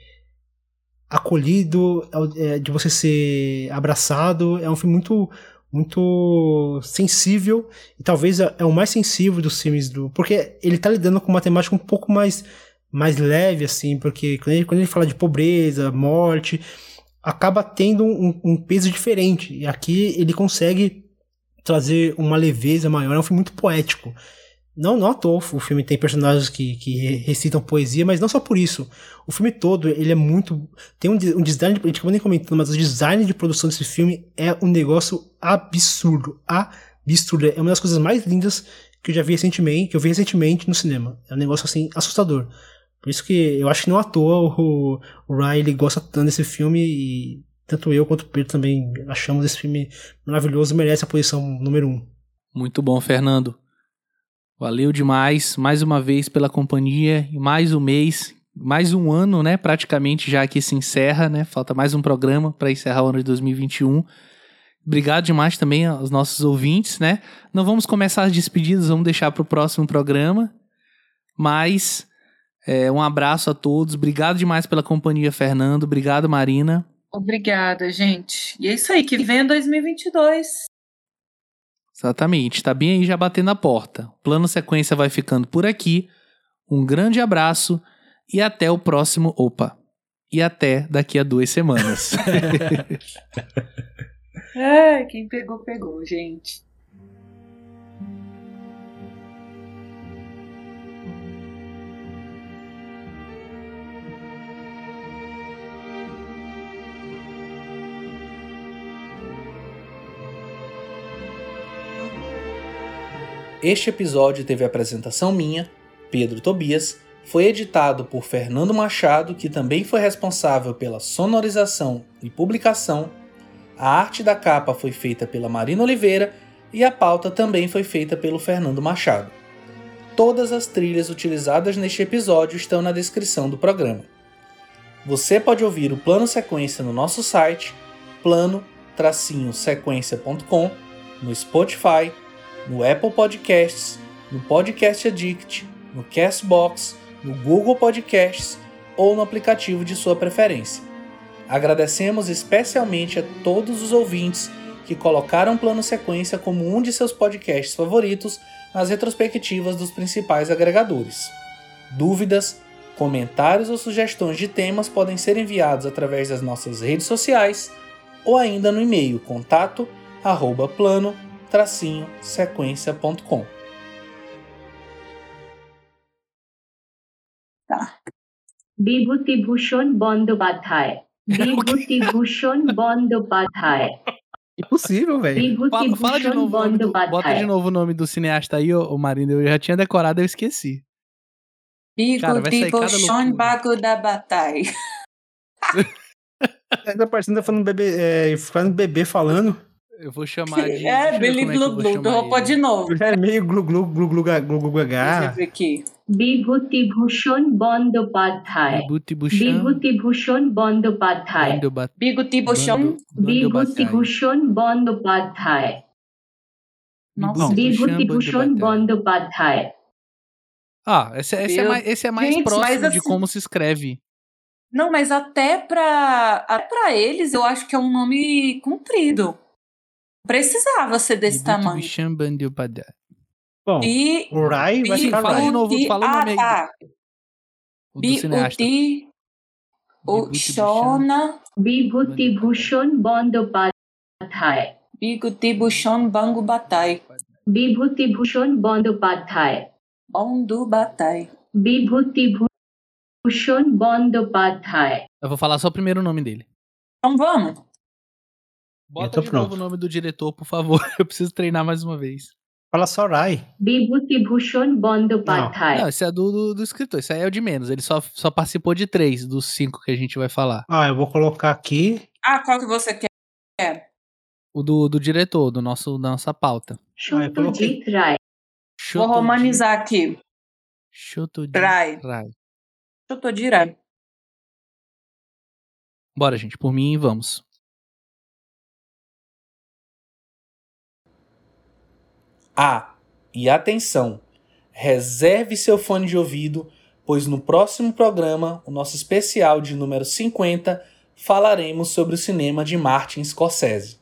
acolhido, é, de você ser abraçado. É um filme muito muito sensível e talvez é, é o mais sensível dos filmes do porque ele tá lidando com uma temática um pouco mais mais leve assim porque quando ele, quando ele fala de pobreza morte acaba tendo um, um peso diferente e aqui ele consegue trazer uma leveza maior é um filme muito poético não, não à toa, o filme tem personagens que, que recitam poesia, mas não só por isso. O filme todo, ele é muito. Tem um, um design, a gente acabou nem comentando, mas o design de produção desse filme é um negócio absurdo. Absurdo. É uma das coisas mais lindas que eu já vi recentemente, que eu vi recentemente no cinema. É um negócio assim, assustador. Por isso que eu acho que não à toa o, o Riley gosta tanto desse filme e tanto eu quanto o Pedro também achamos esse filme maravilhoso merece a posição número um. Muito bom, Fernando. Valeu demais, mais uma vez pela companhia, mais um mês, mais um ano, né? Praticamente já que se encerra, né? Falta mais um programa para encerrar o ano de 2021. Obrigado demais também aos nossos ouvintes, né? Não vamos começar as despedidas, vamos deixar para o próximo programa. Mas é, um abraço a todos. Obrigado demais pela companhia, Fernando. Obrigado, Marina. Obrigada, gente. E é isso aí, que vem 2022. Exatamente, tá bem aí já batendo a porta. O plano sequência vai ficando por aqui. Um grande abraço e até o próximo. Opa! E até daqui a duas semanas. [laughs] Ai, quem pegou, pegou, gente. Este episódio teve apresentação minha, Pedro Tobias, foi editado por Fernando Machado, que também foi responsável pela sonorização e publicação. A arte da capa foi feita pela Marina Oliveira e a pauta também foi feita pelo Fernando Machado. Todas as trilhas utilizadas neste episódio estão na descrição do programa. Você pode ouvir o Plano Sequência no nosso site, plano-sequência.com, no Spotify, no Apple Podcasts, no Podcast Addict, no Castbox, no Google Podcasts ou no aplicativo de sua preferência. Agradecemos especialmente a todos os ouvintes que colocaram Plano Sequência como um de seus podcasts favoritos nas retrospectivas dos principais agregadores. Dúvidas, comentários ou sugestões de temas podem ser enviados através das nossas redes sociais ou ainda no e-mail contato sequência.com. Tá. Bibhutibhushan Bandobadhyay. Bibhutibhushan Bandobadhyay. Impossível, velho. Fala, fala de novo. Do, bota de novo o nome do cineasta aí, o ô Marina. Eu já tinha decorado, eu esqueci. Bibhutibhushan Bagudabatai. [laughs] Ainda parecendo tá falando bebê, é, falando bebê falando. Eu vou chamar de. É, Billy é Glu Glu, derrubou de novo. É meio glu glu glu glu glu glu gá. aqui. Bibhuti Bhushan Bandopadhyay. Bibhuti Bhushan. Bibhuti Bhushan Bandopadhyay. Bibhuti Bhushan. Bibhuti Bhushan Bandopadhyay. Nossa, Bibhuti Bhushan Bandopadhyay. Ah, esse, esse, é mais, esse é mais Gente, próximo assim, de como se escreve. Não, mas até para até pra eles eu acho que é um nome comprido precisava ser desse tamanho. Bom, e, o Rai vai ficar fala de novo, fala ah, tá. o nome aí. O do cineasta. Ushona Bibhuti Bhushan Bandopadhyay Bibhuti Bhushan Bangopadhyay Bibhuti Bhushan Bandopadhyay Bandopadhyay Bibhuti Bhushan Bandopadhyay Eu vou falar só o primeiro nome dele. Então vamos. Bota de novo o nome do diretor, por favor. [laughs] Eu preciso treinar mais uma vez. Fala Sorai. Bhushan Não, esse é do, do, do, escritor, esse aí é o de menos. Ele só, só participou de três dos cinco que a gente vai falar. Ah, eu vou colocar aqui. Ah, qual que você quer? O do, do diretor, do nosso, da nossa pauta. Shotujit ah, Rai. Vou romanizar aqui. Shotujit Rai. de Rai. Bora, gente, por mim, vamos. Ah, e atenção! Reserve seu fone de ouvido, pois no próximo programa, o nosso especial de número 50, falaremos sobre o cinema de Martin Scorsese.